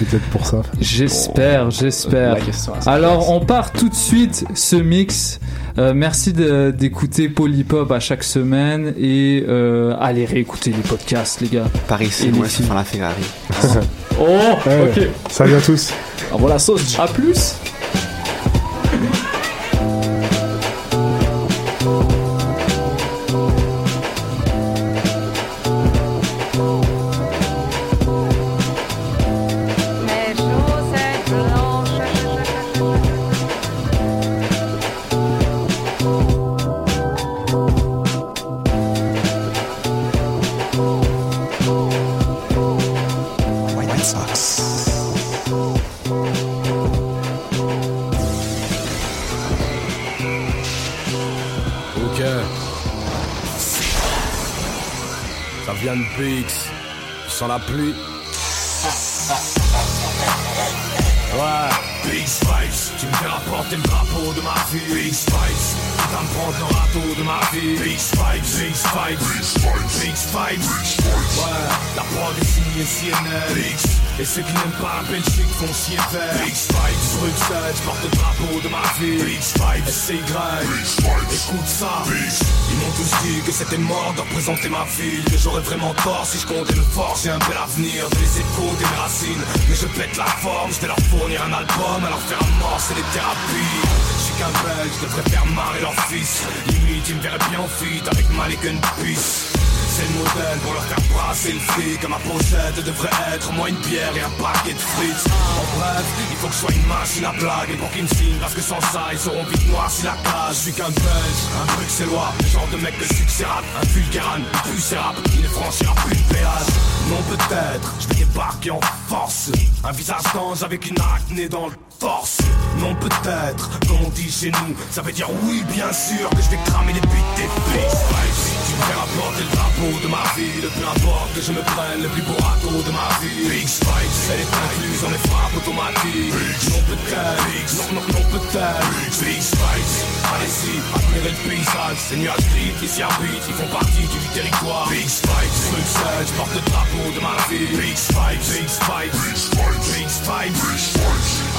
C'est peut-être pour ça. J'espère, j'espère. C'est Alors, on part tout de suite ce mix. Euh, merci de- d'écouter Polypop à chaque semaine et euh, allez réécouter les podcasts, les gars. Par ici, Et les moi, c'est faire la Ferrari. Oh, Ouais. ok. Salut à tous. Envoie la sauce, À plus. C'était mort de représenter ma ville. Que j'aurais vraiment tort si je comptais le fort. J'ai un bel avenir de laisser de côté mes racines. Mais je pète la forme, je vais leur fournir un album, leur faire amorcer les thérapies. Je suis qu'un belge, je devrais faire marrer leur fils. Limite, ils me verraient bien en feat avec Malik and Peace. Pour leur faire brasser le fric. Ma pochette devrait être moi une bière et un paquet de frites. En bref, il faut que je sois une machine à blague. Et pour qu'ils me signent, parce que sans ça, ils seront vite noirs si la cage Je suis qu'un belge, un bruxellois. Le genre de mec que succès rap Un vulgaran, plus rap Qui ne franchira plus le péage. Non peut-être, je vais débarquer en force. Un visage d'ange avec une acné dans le torse. Non peut-être, comme on dit chez nous Ça veut dire oui bien sûr que je vais cramer les buts des filles Fais rapporter le drapeau de ma ville Peu importe que je me prenne le plus beau râteau de ma vie Big Spice, elle est incluse dans les frappes automatiques Non peut-être, non non non peut-être Big Spice, allez-y, admirez le paysage Ces nuages s'y habitent, ils font partie du territoire Big Spice, Bruxelles, je porte le drapeau de ma ville Big Spice, Big Spice, Big Spice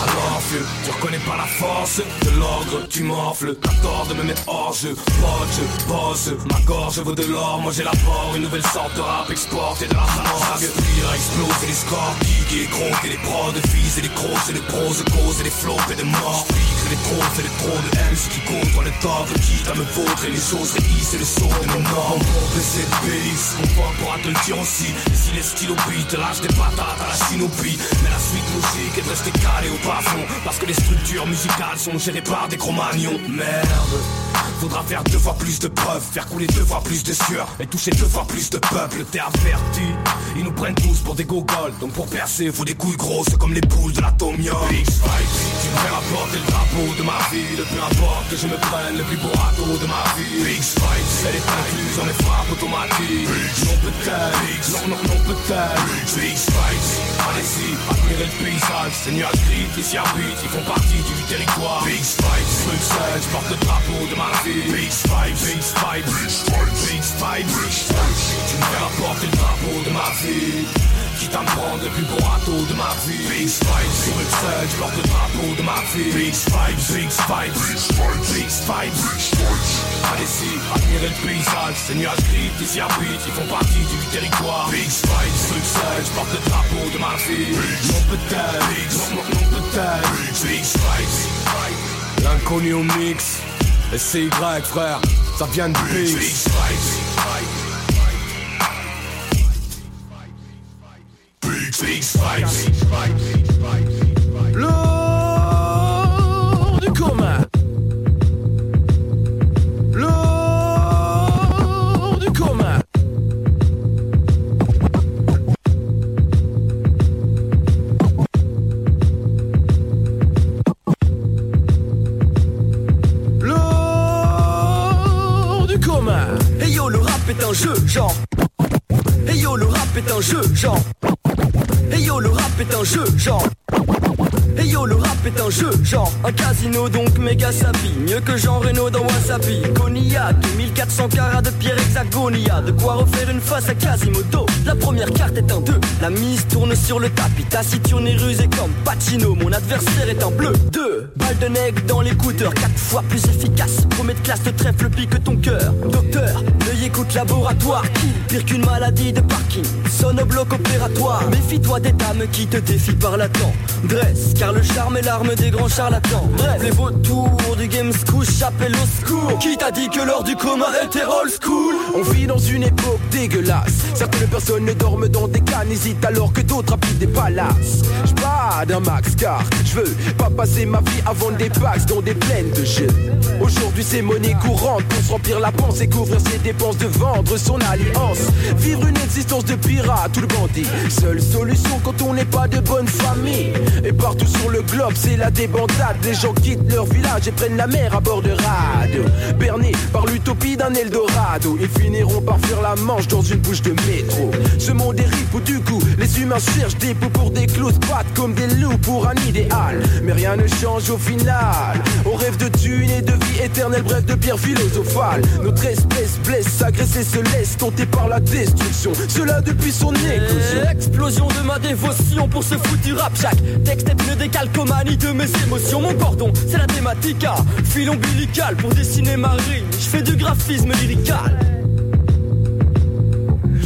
alors vieux, tu reconnais pas la force de l'ordre, tu m'enfles, t'as tort de me mettre hors jeu, pote, je bosse, ma gorge vaut de l'or, moi j'élabore une nouvelle sorte de rap, exporter de la mort, que pire, exploser les scores, et gros, et les pros de fils et les grosses, et les pros, et causes, et les flots, et de morts, et les trop, et les trop de M, qui dans le top, quitte à me vaudre, et les choses réhissent, et le saut de normes, pour baisser le BX, confort pourra te le dire aussi, et si les stylos beat, lâche des patates à la shinopie, mais la suite logique est de rester calé au plafond, parce que les structures musicales sont gérées par des cro-magnons, merde. Faudra faire deux fois plus de preuves, faire couler deux fois plus de sueur et toucher deux fois plus de peuple. T'es averti, ils nous prennent tous pour des gogoles. Donc pour percer, faut des couilles grosses comme les poules de l'atomium. Big Spike, tu me fais rapporter le drapeau de ma ville. Peu importe que je me prenne le plus beau râteau de ma vie. Big Spike, elle est incluse dans mes frappes automatiques. Non peut-être, non non non peut-être. Spike, allez-y, admirez le paysage. Ces nuages gris qui s'y habitent, ils font partie du territoire. Big Spike, Bruxelles, je porte le drapeau de ma vie. Big Spike, Big Spike, Big Spike, Big Spike. Tu me fais rapporter le drapeau de ma vie. Quitte à me prendre le plus beau râteau de ma vie. Big Spike, Bruxelles, je porte le drapeau de ma vie. Big Spike, Big Spike, Big Spike, Allez-y, admirez le paysage. Ces nuages gris qui habitent, ils font partie du territoire. Big Spike, Bruxelles, je porte le drapeau de ma vie. Non peut-être, non non peut-être. Big Spike, L'inconnu au mix. Et c'est Y frère, ça vient de Spikes. Lourd du. Jeu, genre. Hey yo, le rap est un jeu, genre. Hey yo, le rap est un jeu, genre. Hey yo, le rap est un jeu, genre. Un casino donc méga sapi Mieux que Jean Reno dans Wasabi. Cognac, 1400 carats de pierre hexagonia. De quoi refaire une face à Quasimodo. La première carte est un 2, la mise tourne sur le tapis Taciturne et rusé comme Pacino. Mon adversaire est en bleu. 2, balle de nègre dans l'écouteur 4 fois plus efficace, promet de classe de trèfle pique ton cœur. Docteur, écoute laboratoire. Qui, pire qu'une maladie de parking Sonne au bloc opératoire. Méfie-toi des dames qui te défient par la Dresse, car le charme est l'arme des grands charlatans. Bref, les vautours du game school chapelle au secours. Qui t'a dit que l'heure du commun était old school? On vit dans une époque dégueulasse. Certaines personnes ne dorment dans des cannes, hésitent alors que d'autres habitent des palaces. Je pas d'un max car je veux pas passer ma vie à vendre des packs dans des plaines de jeux. Aujourd'hui c'est monnaie courante pour se remplir la panse et couvrir ses dépenses de vendre son alliance. Vivre une existence de pirate ou de bandit. Seule solution quand on n'est pas de bonne famille. Et partout sur le globe c'est la débandade. Les gens quittent leur village et prennent la mer à bord de radeau. Bernés par l'utopie d'un Eldorado. Ils finiront par fuir la manche dans une bouche de métro. Ce monde est où du coup les humains cherchent des poux pour des clous, battent comme des loups pour un idéal. Mais rien ne change au final. On rêve de thunes et de vie éternelle, bref de pierre philosophale. Notre espèce blesse, s'agresser se laisse tenter par la destruction. Cela depuis son éclosion. Explosion de ma dévotion pour ce foutu rap Chaque texte est une décalcomanie de mes émotions. Mon cordon, c'est la thématique. À Fil ombilical pour dessiner ma rime Je fais du graphisme lyrical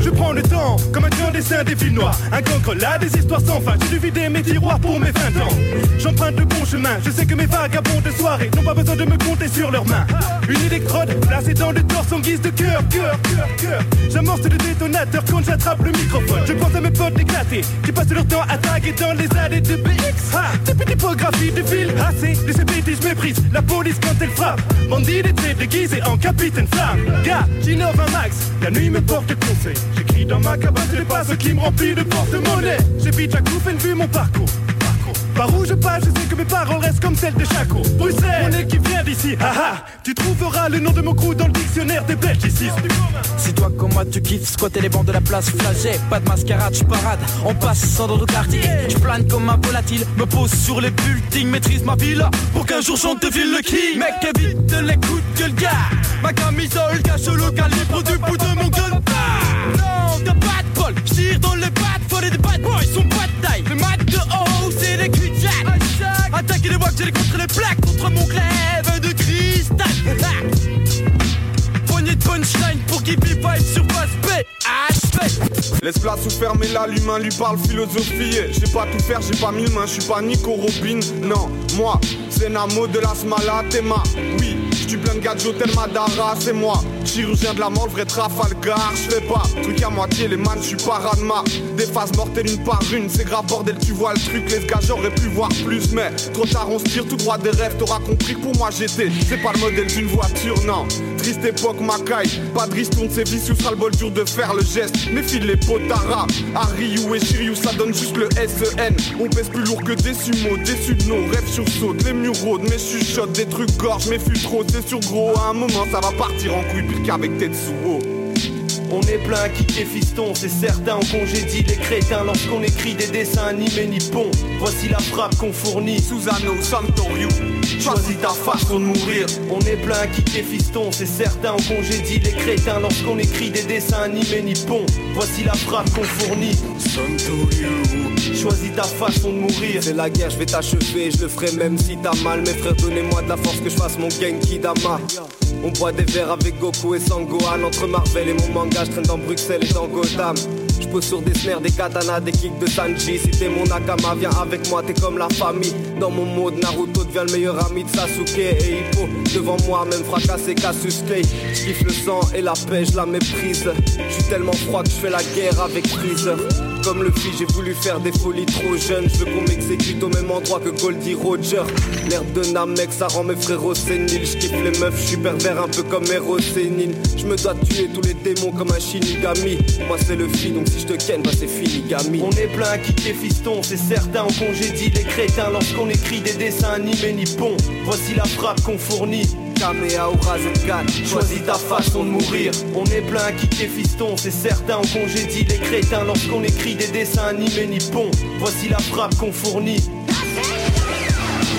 Je prends le temps, comme un grand dessin des villes noires. Un cancre là, des histoires sans fin. J'ai dû vider mes tiroirs pour mes 20 ans. J'emprunte le bon chemin, je sais que mes vagabonds de soirée n'ont pas besoin de me compter sur leurs mains. Une électrode placée dans le torse en guise de cœur, cœur, cœur, cœur. J'amorce le détonateur quand j'attrape le microphone. Je pense à mes potes éclatés qui passent leur temps à taguer dans les allées de BX. Ha, des typographies de ville, assez de ces bêtises, je méprise la police quand elle frappe. Bandit d'été déguisé en capitaine flamme. Gars, j'innove un max, la nuit me porte conseil. J'écris dans ma cabane, ce n'est pas ce qui me remplit de porte-monnaie. J'évite la coupe et vu mon parcours. Par où je passe, je sais que mes paroles restent comme celles de Chaco. Bruxelles, mon équipe vient d'ici. Ah ah, tu trouveras le nom de mon crew dans le dictionnaire des Belges ici. Si toi comme moi tu kiffes squatter les bancs de la place flagey Pas de mascarade, je parade, on passe sans dans le quartier. Je plane comme un volatile, me pose sur les buildings Maîtrise ma ville. Pour qu'un jour chante ville le king Mec évite les coups de gueule gars. Ma camisole cache le calibre du bout de mon gun Non, t'as pas de bol, j'tire dans les pattes Faut des bad boys, sont Les walks, j'ai contre les plaques Contre mon glaive de cristal Poignée de punchline pour qu'il vive sur HP Laisse place ou fermer là, l'humain lui parle philosophie. Je sais pas tout faire, j'ai pas mille mains, je suis pas Nico Robin. Non, moi, c'est Namo de la Smala, Tema. Oui, gars de l'hôtel Madara, c'est moi. Chirurgien de la mort, le vrai Trafalgar. Je fais pas truc à moitié, les man, je suis pas Radma. Des phases mortelles une par une, c'est grave bordel, tu vois le truc. Les gars, j'aurais pu voir plus, mais trop tard, on se tire tout droit des rêves. T'auras compris que pour moi j'étais, c'est pas le modèle d'une voiture, non. Triste époque, Macaille. Pas de ristourne, c'est vicieux, sera le bol dur de faire le geste. Méfie les potaras. Ryu et Shiryu, ça donne juste le SEN. On pèse plus lourd que des sumo, déçus de nos rêves sursautent. Les murs rôdent, mais chuchotent des trucs gorges, mais fus trop, sur gros. À un moment, ça va partir en couille, pire qu'avec Tetsuo. On est plein qui est fiston, c'est certain, on congédie les crétins lorsqu'on écrit des dessins animés nippons. Voici la frappe qu'on fournit. Susano, Santoryu, choisis ta façon de mourir. On est plein qui est fiston, c'est certain, on congédie les crétins lorsqu'on écrit des dessins animés nippons. Voici la frappe qu'on fournit. Choisis ta façon de mourir. C'est la guerre, je vais t'achever, je le ferai même si t'as mal. Mes frères, donnez-moi de la force que je fasse mon Genki Dama. On boit des verres avec Goku et Sangohan. Entre Marvel et mon manga, je traîne dans Bruxelles et dans Gotham. Je pose sur des snares, des katanas, des kicks de Sanji. Si t'es mon Nakama, viens avec moi, t'es comme la famille. Dans mon mode, Naruto devient le meilleur ami de Sasuke. Et Hippo, devant moi, même fracassé Kasuke Je le sang et la paix, je la méprise. Je suis tellement froid que je fais la guerre avec Freezer comme le fit, j'ai voulu faire des folies trop jeunes. Je veux qu'on m'exécute au même endroit que Goldie Roger. L'air de Namek, ça rend mes frérots séniles. Je les meufs, je pervers un peu comme Hero Sénine. Je me dois tuer tous les démons comme un Shinigami. Moi c'est le fi, donc si je te ken, bah c'est fini, gami. On est plein qui est fiston, c'est certain, on congédie les crétins lorsqu'on écrit des dessins animés nippons. Voici la frappe qu'on fournit. Kamea ou Z4 Choisis ta façon de mourir. On est plein à kicker fiston C'est certain. On congédie les crétins Lorsqu'on écrit des dessins animés nippons Voici la frappe qu'on fournit.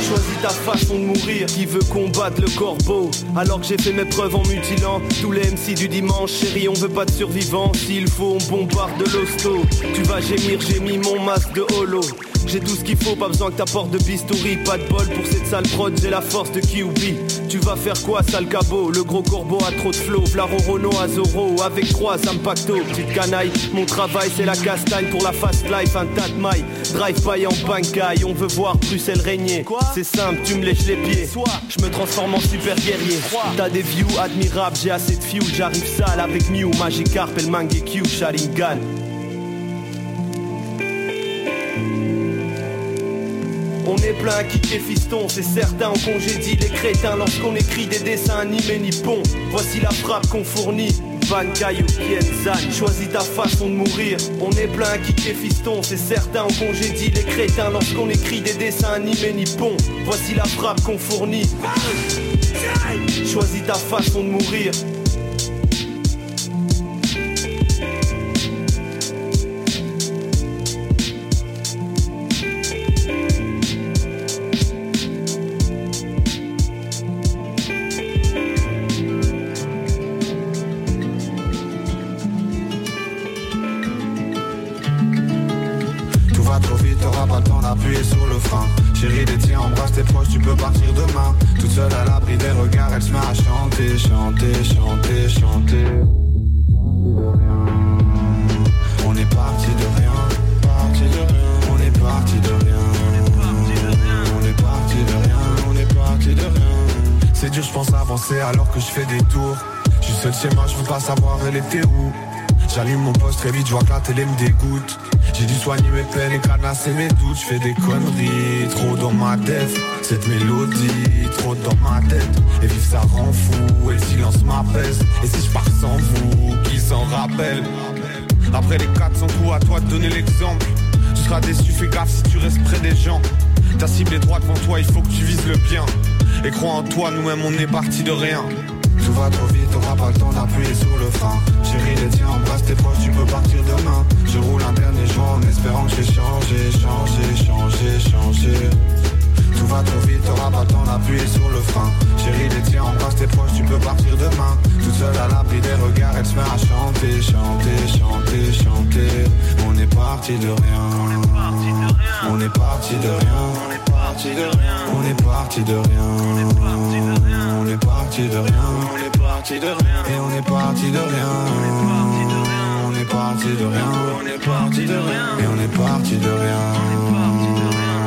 Choisis ta façon de mourir, qui veut combattre le corbeau? Alors que j'ai fait mes preuves en mutilant Tous les MC du dimanche, chérie, on veut pas de survivants. S'il faut, on bombarde de l'hosto. Tu vas gémir, j'ai mis mon masque de holo j'ai tout ce qu'il faut, pas besoin que t'apportes de bistouri. Pas de bol pour cette sale prod, j'ai la force de QB Tu vas faire quoi, sale cabot? Le gros corbeau a trop de flow. Vlaro Renault à Zoro, avec trois impacto Petite canaille, mon travail c'est la castagne Pour la fast life, un tas de mailles Drive by en bancaille, on veut voir Bruxelles régner. C'est simple, tu me lèches les pieds. Je me transforme en super guerrier. T'as des views admirables, j'ai assez de fuel J'arrive sale avec Mew, Magikarp et le Mangekyou, Sharingan On est plein à kicker fiston, c'est certain, on congédie les crétins lorsqu'on écrit des dessins animés nippons. Voici la frappe qu'on fournit. Van Caillou, Zan, choisis ta façon de mourir. On est plein à kicker fiston, c'est certain, on congédie les crétins lorsqu'on écrit des dessins animés nippons. Voici la frappe qu'on fournit. Choisis ta façon de mourir. Chérie, des tiens, embrasse tes proches, tu peux partir demain. Toute seule à l'abri des regards, elle se met à chanter, chanter, chanter, chanter. On est parti de rien, parti de rien. On est parti de rien, on est parti de rien. On est parti de rien, on est parti de rien. C'est dur, je pense avancer alors que je fais des tours. Je suis seul chez moi, je veux pas savoir elle était où? J'allume mon poste très vite, je vois que la télé me dégoûte. J'ai dû soigner mes peines et canasser mes doutes. Je fais des conneries, trop dans ma tête. Cette mélodie, trop dans ma tête. Et vivre ça rend fou, et le silence m'apaise. Et si je pars sans vous, qui s'en rappelle? Après les 400 coups, à toi de donner l'exemple. Tu seras déçu, fais gaffe si tu restes près des gens. Ta cible est droite devant toi, il faut que tu vises le bien. Et crois en toi, nous-mêmes on est parti de rien. Tout va trop vite, t'auras pas le temps d'appuyer sur le frein. Chérie, les tiens, embrasse tes proches, tu peux partir demain. Je roule un dernier jour en espérant que j'ai changé, changé, changé, changé. Tout va trop vite, t'auras pas le temps d'appuyer sur le frein. Chérie, les tiens, embrasse tes proches, tu peux partir demain. Toute seule à l'abri des regards, elle se met à chanter, chanter, chanter, chanter. On est parti de rien. On est parti de rien. On est parti de rien. On est parti de rien. On est parti de rien. Parti de rien. On est parti de rien. Et on est parti de rien. On est parti de rien. On est parti de rien. Et on est parti de rien.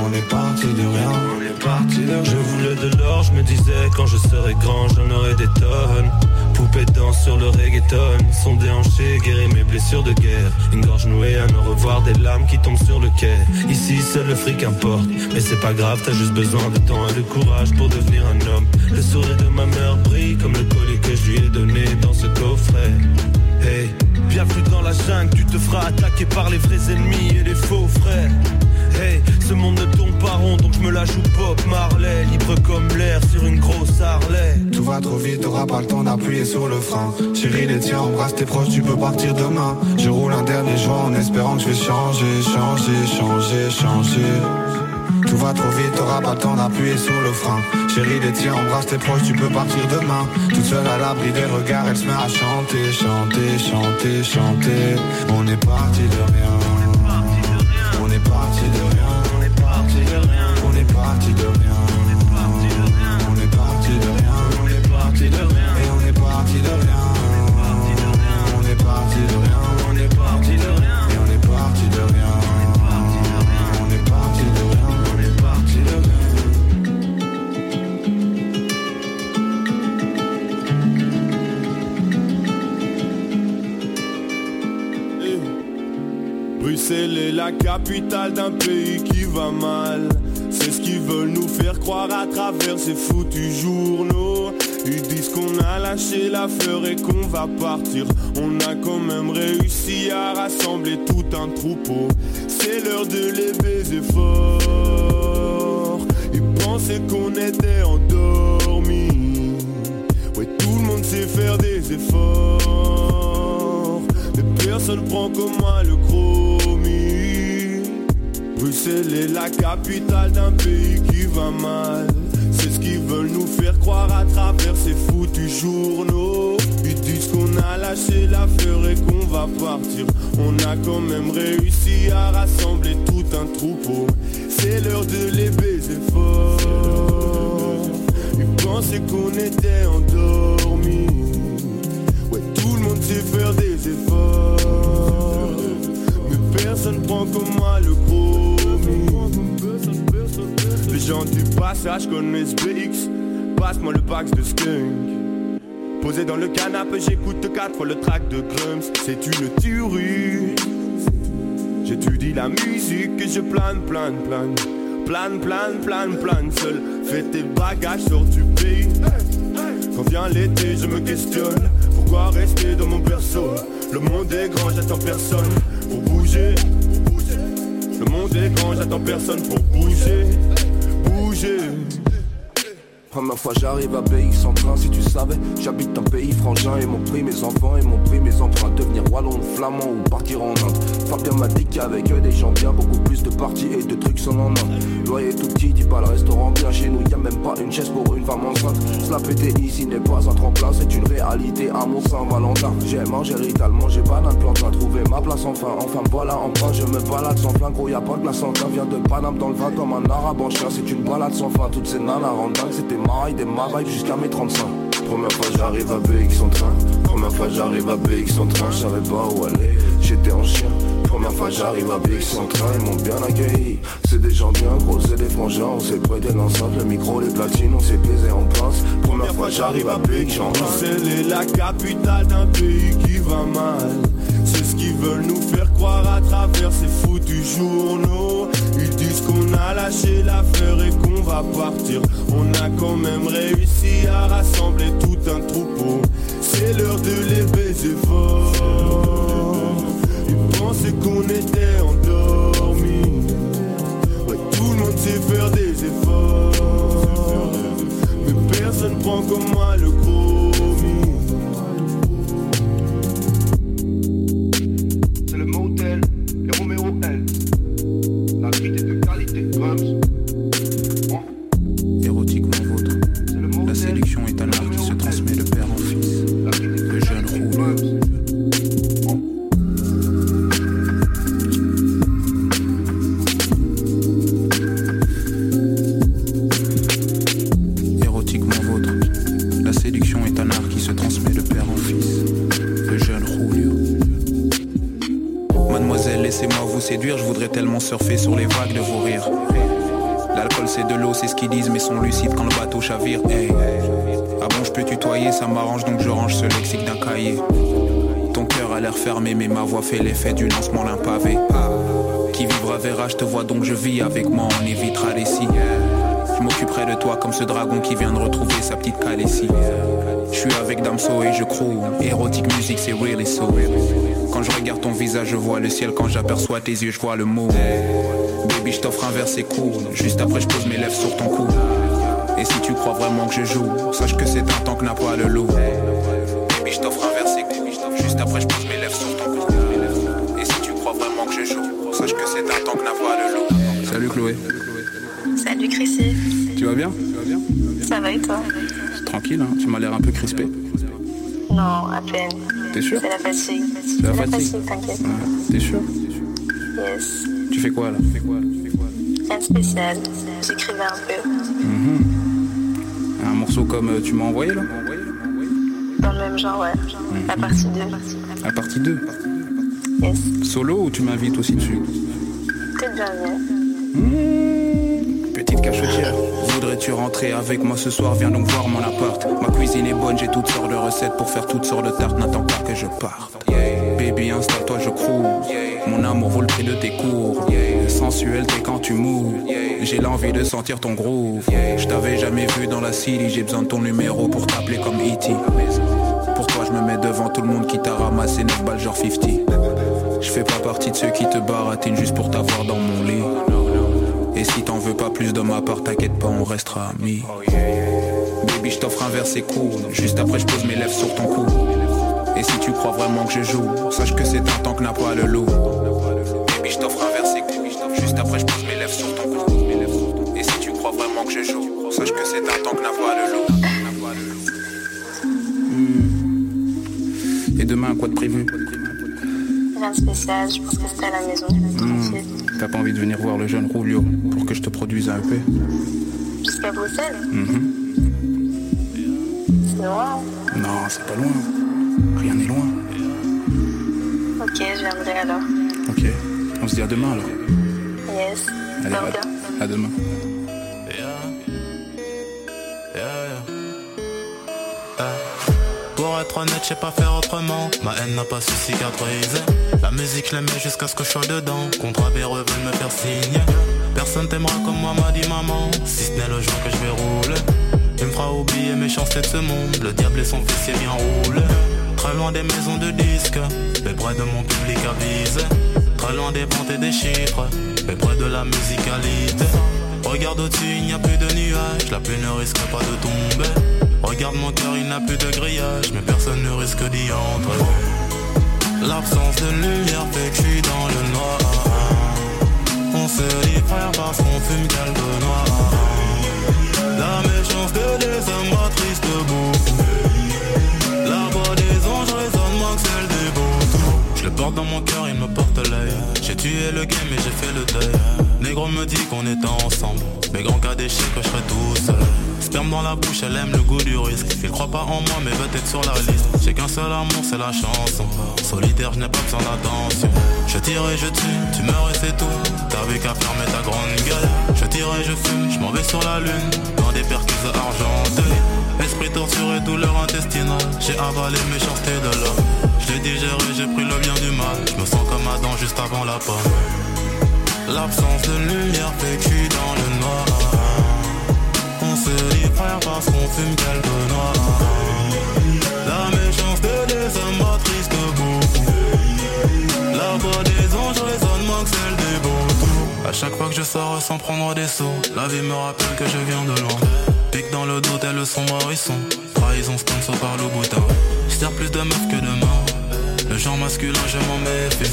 On est parti de rien. On est parti de rien. Je voulais de l'or, je me disais quand je serai grand, j'en aurai des tonnes. Poupée danse sur le reggaeton, son déhanché, guérir mes blessures de guerre. Une gorge nouée, un au revoir, des larmes qui tombent sur le quai. Ici, seul le fric importe, mais c'est pas grave, t'as juste besoin de temps et de courage pour devenir un homme. Le sourire de ma mère brille comme le collier que je lui ai donné dans ce coffret. Hey, bienvenue dans la jungle, tu te feras attaquer par les vrais ennemis et les faux frères. Hey, ce monde ne tourne pas rond, donc je me la joue Bob Marley, libre comme l'air sur une grosse Harley. Tout va trop vite, t'auras pas le temps d'appuyer sur le frein. Chérie, les tiens, embrasse tes proches, tu peux partir demain. Je roule un dernier jour en espérant que je vais changer, changer, changer, changer. Tout va trop vite, t'auras pas le temps d'appuyer sur le frein. Chérie, les tiens, embrasse tes proches, tu peux partir demain. Toute seule à l'abri des regards, elle se met à chanter, chanter, chanter, chanter. On est parti de rien. On est parti la capitale d'un pays qui va mal. C'est ce qu'ils veulent nous faire croire à travers ces foutus journaux. Ils disent qu'on a lâché l'affaire et qu'on va partir. On a quand même réussi à rassembler tout un troupeau. C'est l'heure de les baiser fort. Ils pensaient qu'on était endormis. sait faire des efforts. Mais personne prend comme moi le chromie. Bruxelles est la capitale d'un pays qui va mal. C'est ce qu'ils veulent nous faire croire à travers ces foutus journaux. Ils disent qu'on a lâché l'affaire et qu'on va partir. On a quand même réussi à rassembler tout un troupeau. C'est l'heure de les baiser fort. Ils pensaient qu'on était endormis. Ouais, tout le monde sait faire des efforts. Personne prend comme moi le chromie. Les gens du passage connaissent BX. Passe-moi le pax de skunk. Posé dans le canapé, j'écoute quatre fois le track de Grums. C'est une tuerie. J'étudie la musique et je plane, plane, plane. Plane, plane, plane, plane seul. Fais tes bagages, sors du pays. Quand vient l'été, je me questionne. Pourquoi rester dans mon berceau Le monde est grand, j'attends personne Le monde est grand, j'attends personne pour bouger. Bouger. Première fois j'arrive à BX en train, si tu savais, j'habite un pays frangin et m'ont pris mes enfants et m'ont pris mes emprunts. Devenir wallon, flamand ou partir en Inde. Fabien m'a dit qu'avec eux des gens bien, beaucoup plus de parties et de trucs sont en Inde. Loyer tout petit, dis pas le restaurant bien chez nous, y a même pas une chaise pour une femme enceinte. Cela pété ici n'est pas un tremplin, c'est une réalité à mon Saint-Valentin. J'ai mangé ritalement, j'ai pas d'implantin, trouvé ma place enfin. Enfin voilà, enfin je me balade sans flingue, gros y a pas de glace en vient de Paname dans le vin comme un arabe en chien. C'est une balade sans fin, toutes ces nanas rendent c'était maille, des mailles jusqu'à mes 35 Première fois j'arrive à BX en train. Première fois j'arrive à BX en train. Je savais pas où aller, j'étais en chien Première fois j'arrive à BX en train Ils m'ont bien accueilli C'est des gens bien gros, c'est des frangins On s'est prêté l'enceinte, le micro, les platines On s'est baisé en pince Première fois j'arrive à BX en train Bruxelles est la capitale d'un pays qui va mal. C'est ce qu'ils veulent nous faire croire à travers ces foutus journaux. Ils disent qu'on a lâché l'affaire et qu'on va partir. On a quand même réussi à rassembler tout un troupeau. C'est l'heure de les baiser fort. Ils pensaient qu'on était endormis. Ouais, tout le monde sait faire des efforts. Mais personne prend comme moi le chromie. Surfer sur les vagues de vos rires. L'alcool c'est de l'eau, c'est ce qu'ils disent, mais sont lucides quand le bateau chavire. Ah bon, je peux tutoyer, ça m'arrange donc je range ce lexique d'un cahier. Ton cœur a l'air fermé, mais ma voix fait l'effet du lancement d'un pavé. Qui vivra verra, je te vois donc je vis avec moi, on évitera les. Je m'occuperai de toi comme ce dragon qui vient de retrouver sa petite calessie. Je suis avec Damso et je croule. Érotique musique, c'est really so. Quand je regarde ton visage, je vois le ciel. Quand j'aperçois tes yeux, je vois le mot. Baby, je t'offre un verre, c'est cool. Juste après, je pose mes lèvres sur ton cou. Et si tu crois vraiment que je joue, sache que c'est un temps que n'a pas le loup. Baby, je t'offre un verre, c'est cool. Juste après, je pose mes lèvres sur ton cou. Et si tu crois vraiment que je joue, sache que c'est un temps que n'a pas le loup. Salut Chloé. Salut Chrissy, Tu vas bien? Ça va et toi? Tranquille, hein tu m'as l'air un peu crispé. Non, à peine. T'es sûr C'est la fatigue. C'est la fatigue. t'inquiète. T'es sûr Yes. Tu fais quoi là Rien de spécial. J'écrivais un peu. Mhm. Un morceau comme euh, tu m'as envoyé là Dans le même genre, ouais. La partie 2. La partie 2 Yes. Solo ou tu m'invites aussi dessus T'es le bienvenu. Voudrais-tu rentrer avec moi ce soir? Viens donc voir mon appart. Ma cuisine est bonne, j'ai toutes sortes de recettes pour faire toutes sortes de tartes. N'attends pas que je parte. Baby, installe-toi, je croule. Mon amour vaut le prix de tes cours. Sensuel, t'es quand tu mouves. J'ai l'envie de sentir ton groove. Je t'avais jamais vu dans la city. J'ai besoin de ton numéro pour t'appeler comme E.T. Pour toi, je me mets devant tout le monde qui t'a ramassé 9 balles genre 50. Je fais pas partie de ceux qui te baratinent juste pour t'avoir dans mon lit. Et si t'en veux pas plus de ma part, t'inquiète pas, on restera amis. Baby, je t'offre un verre, c'est cool. Juste après, je pose mes lèvres sur ton cou. Et si tu crois vraiment que je joue, sache que c'est un temps que n'a pas le loup. Baby, je t'offre un verre, c'est cool. Juste après, je pose mes lèvres sur ton cou. Et si tu crois vraiment que je joue, sache que c'est un temps que n'a pas le loup. Hmm. Et demain, quoi de prévu? Rien de spécial, je pense que c'était à la maison. T'as pas envie de venir voir le jeune Julio pour que je te produise un EP Jusqu'à Bruxelles? Mhm. C'est loin. Non, c'est pas loin. Rien n'est loin. Ok, je viendrai alors. Ok. On se dit à demain alors. Yes. Allez, à, à demain. Honnête, je sais pas faire autrement. Ma haine n'a pas su cicatriser. La musique, je l'aimais jusqu'à ce que je sois dedans. Contrat véreux veulent me faire signer. Personne t'aimera comme moi, m'a dit maman. Si ce n'est le jour que je vais rouler. Il me fera oublier mes chances de ce monde. Le diable et son fils, bien roulé. Très loin des maisons de disques, mais près de mon public avisé. Très loin des ventes et des chiffres, mais près de la musicalité. Regarde au-dessus, il n'y a plus de nuages, la pluie ne risque pas de tomber. Regarde mon cœur, il n'a plus de grillage, mais personne ne risque d'y entrer. L'absence de lumière fait que je suis dans le noir. On se dit frère parce qu'on fume quelque noir. La méchance de des hommes m'attriste beaucoup. La voix des anges résonne moins que celle des beaux. Je le porte dans mon cœur, il me porte l'œil. J'ai tué le game et j'ai fait le deuil. Négro me dit qu'on était ensemble. Mais grand cas d'échec que je serai tout seul. Sperme dans la bouche, elle aime le goût du risque. Il croit pas en moi, mais veut être sur la liste. J'ai qu'un seul amour, c'est la chanson. Solitaire, je n'ai pas besoin d'attention. Je tire je tue, tu meurs et c'est tout. T'avais qu'à fermer ta grande gueule. Je tire et je fume, je m'en vais sur la lune. Dans des perquises argentées. Esprit torturé, douleur intestinale. J'ai avalé méchanceté de l'homme. Je l'ai digéré, j'ai pris le bien du mal. Je me sens comme Adam juste avant la pomme. L'absence de lumière suis dans le noir. Se dit frère parce qu'on fume quelque noir. La méchance de des hommes m'attriste beaucoup. La voix des anges résonne moins que celle des beaux. À chaque fois que je sors sans prendre des sauts, la vie me rappelle que je viens de loin. Pique dans le dos tel le sombre hérisson. Trahison sponsor par le boutin. Je plus de meufs que de morts. Le genre masculin, je m'en méfie.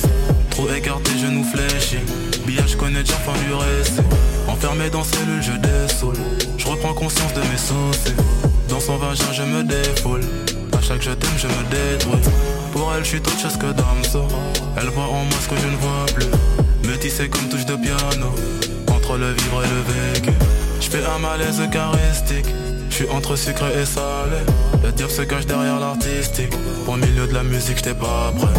Trop écarté, genoux fléchis. Billard, je connais déjà fin du récit. Enfermé dans cellule, je dessoule. Je reprends conscience de mes sauces. Dans son vagin, je me défoule. À chaque je t'aime, je me détruis. Pour elle, je suis autre chose que Damso. Elle voit en moi ce que je ne vois plus. Métissé comme touche de piano. Entre le vivre et le vécu. Je fais un malaise charistique. Je suis entre sucre et salé. Le diable se cache derrière l'artistique. Au milieu de la musique, j'étais pas prêt.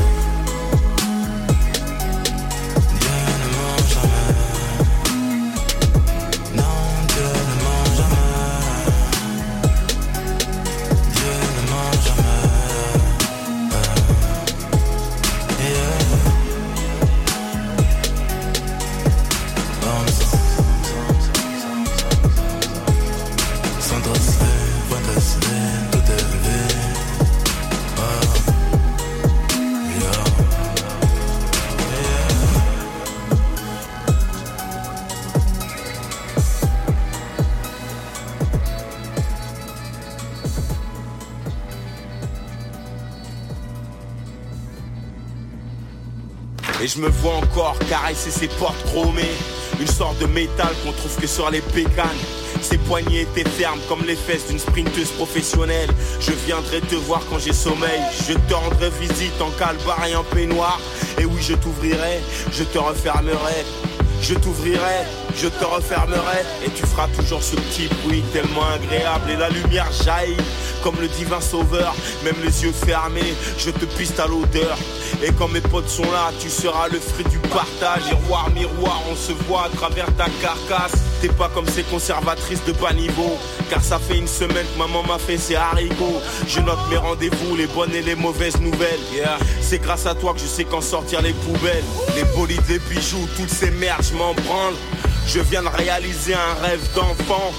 Encore caresser ses portes chromées. Une sorte de métal qu'on trouve que sur les pécanes. Ses poignets étaient fermes comme les fesses d'une sprinteuse professionnelle. Je viendrai te voir quand j'ai sommeil. Je te rendrai visite en calbar et en peignoir. Et oui je t'ouvrirai, je te refermerai. Je t'ouvrirai, je te refermerai. Et tu feras toujours ce petit bruit tellement agréable. Et la lumière jaillit comme le divin sauveur Même les yeux fermés, je te piste à l'odeur. Et quand mes potes sont là, tu seras le fruit du partage. Miroir, miroir, on se voit à travers ta carcasse. T'es pas comme ces conservatrices de bas niveau Car ça fait une semaine que maman m'a fait ses haricots. Je note mes rendez-vous, les bonnes et les mauvaises nouvelles. Yeah. C'est grâce à toi que je sais qu'en sortir les poubelles. Les bolides, les bijoux, toutes ces merdes, je m'en branle je viens de réaliser un rêve d'enfant.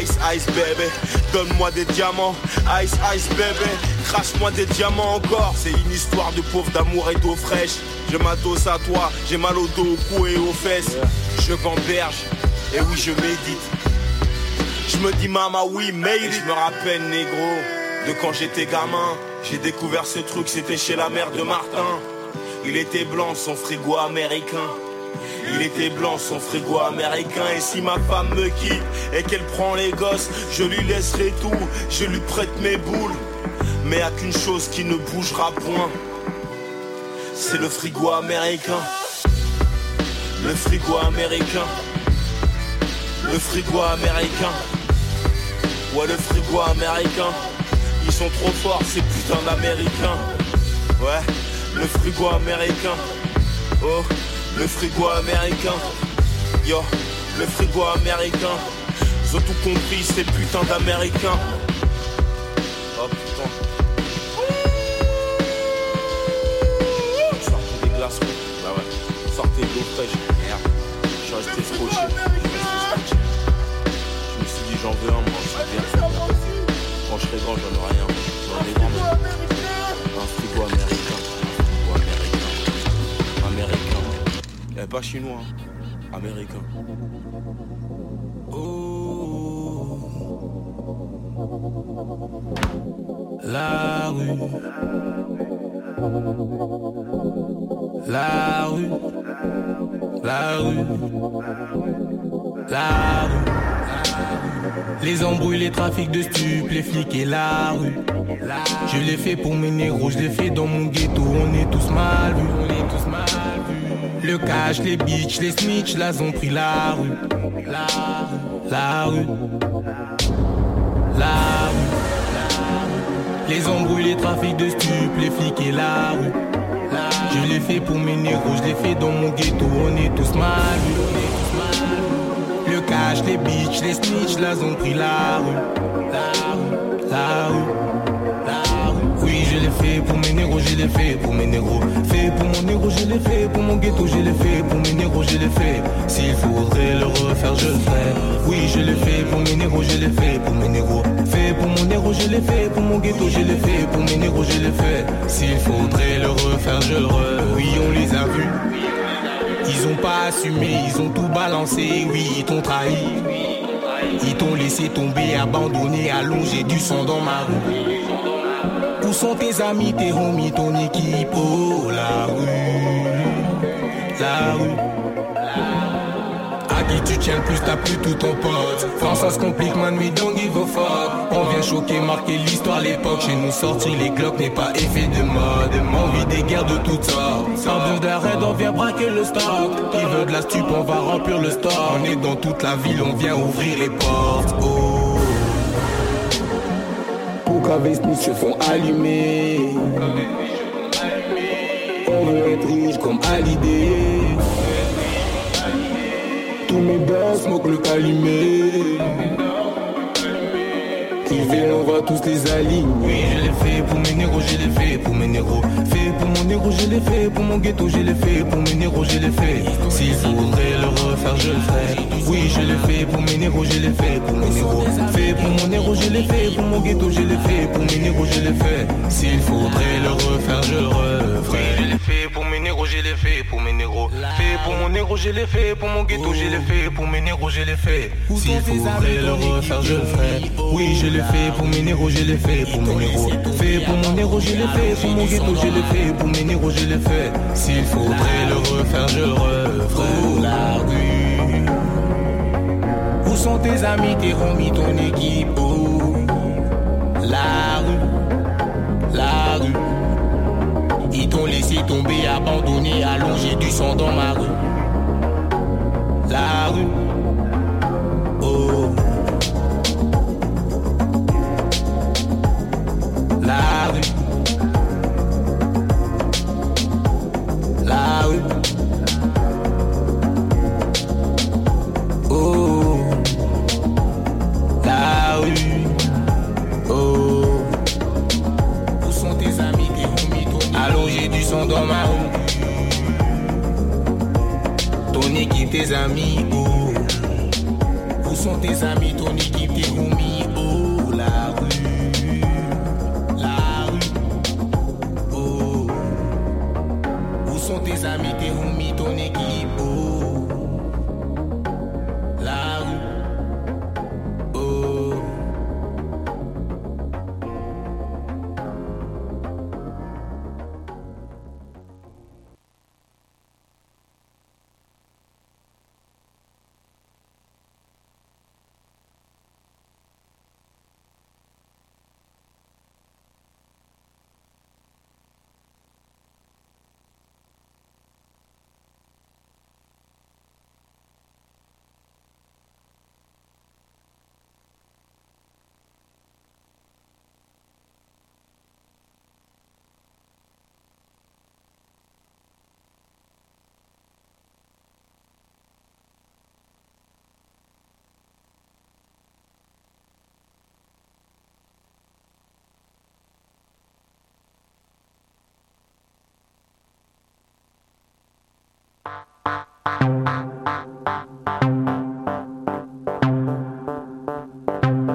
Ice, ice, baby Donne-moi des diamants. Ice, ice, baby Crache-moi des diamants encore. C'est une histoire de pauvre d'amour et d'eau fraîche. Je m'adosse à toi J'ai mal au dos, au cou et aux fesses. Je gamberge Et oui, je médite. Je me dis maman oui mais je me rappelle négro de quand j'étais gamin. J'ai découvert ce truc, c'était chez la mère de Martin. Il était blanc, son frigo américain. Il était blanc, son frigo américain. Et si ma femme me quitte et qu'elle prend les gosses, je lui laisserai tout, je lui prête mes boules. Mais y'a qu'une chose qui ne bougera point. C'est le frigo américain. Le frigo américain. Le frigo américain. Ouais, le frigo américain. Ils sont trop forts, ces putains d'américains. Ouais, le frigo américain. Oh, le frigo américain. Yo, le frigo américain. Ils ont tout compris, ces putains d'américains. Oh putain. Sortez des glaces. Bah ouais. Sortez de l'eau fraîche. Merde. Je suis resté scotché. Je. Je me suis dit, j'en veux un, moi. Bien. Quand je serai grand, j'en ai rien. J'en ai grand. Un frigo américain. Eh, pas chinois. hein. Américain. La rue. La rue. La rue. La rue. Les embrouilles, les trafics de stupes, les flics et la rue. Je l'ai fait pour mes négros, je l'ai fait dans mon ghetto, on est tous mal vus, on est tous mal. Le cash, les bitches, les snitch, là ont pris la rue. La rue, la rue, la rue. Les embrouilles, les trafics de stupes, les flics et la rue. Je l'ai fait pour mes négros, je l'ai fait dans mon ghetto, on est tous mal. Le cash, les bitches, les snitch, là ont pris la rue. La rue, la rue, Oui, je l'ai fait pour mes négros, je l'ai fait pour mes négros. Fait pour mon négro, je l'ai fait pour mon ghetto, je l'ai fait pour mes négros, je l'ai fait. S'il faudrait le refaire, je le ferai. Oui, je l'ai fait pour mes négros, je l'ai fait pour mes négros. Fait pour mon négro, je l'ai fait pour mon ghetto, je l'ai fait pour mes négros, je l'ai fait. S'il faudrait le refaire, je le refais. Oui, on les a vus. Ils ont pas assumé, ils ont tout balancé, oui, ils t'ont trahi. Ils t'ont laissé tomber, abandonné, allongé du sang dans ma rue. Sont tes amis, tes homies, ton équipe Oh, la rue, la rue. À qui tu tiens le plus, t'as plus tout ton pote. Quand ça se complique, man, we don't give a fuck. On vient choquer, marquer l'histoire, l'époque. Chez nous, sortir les glocks n'est pas effet de mode. On vit des guerres de toutes sortes. Sans d'arrêt, on vient braquer le stock. Qui veut de la stupe, on va remplir le store. On est dans toute la ville, on vient ouvrir les portes. Oh. Smith se font allumer. On veut être riche comme Hallyday. Tous mes boss smoke le calumet Viennent, on va tous les aligner Oui, je l'ai fait pour mes négros, je l'ai fait pour mes négros Fait pour mon négro, je l'ai fait pour mon ghetto, je l'ai fait pour mes négros, je l'ai fait S'il faudrait le refaire, je le ferai Oui, je l'ai fait pour mes négros, je l'ai fait pour mes négros Fait pour mon négro, je l'ai fait pour mon ghetto, je l'ai fait pour mes négros, je l'ai fait S'il faudrait le refaire, je le referai Négros, je l'ai fait pour mes négros. Fait pour mon négro, je l'ai fait pour mon ghetto, je l'ai fait pour mes négros, je l'ai fait. S'il faudrait le refaire, je le ferai Oui, je l'ai fait pour mes négros, je l'ai fait pour mes négros. Fait pour mon négro, je l'ai fait pour mon ghetto, je l'ai fait pour mes négros, je l'ai fait. S'il faudrait le refaire, je le referai La rue. Où sont tes amis, tes homies, ton équipe laissé tomber, abandonné, allongé du sang dans ma rue. La rue, tes amis, oh. Où sont tes amis, ton équipe, tes homies, oh. La rue, la rue, oh. Où sont tes amis, tes homies,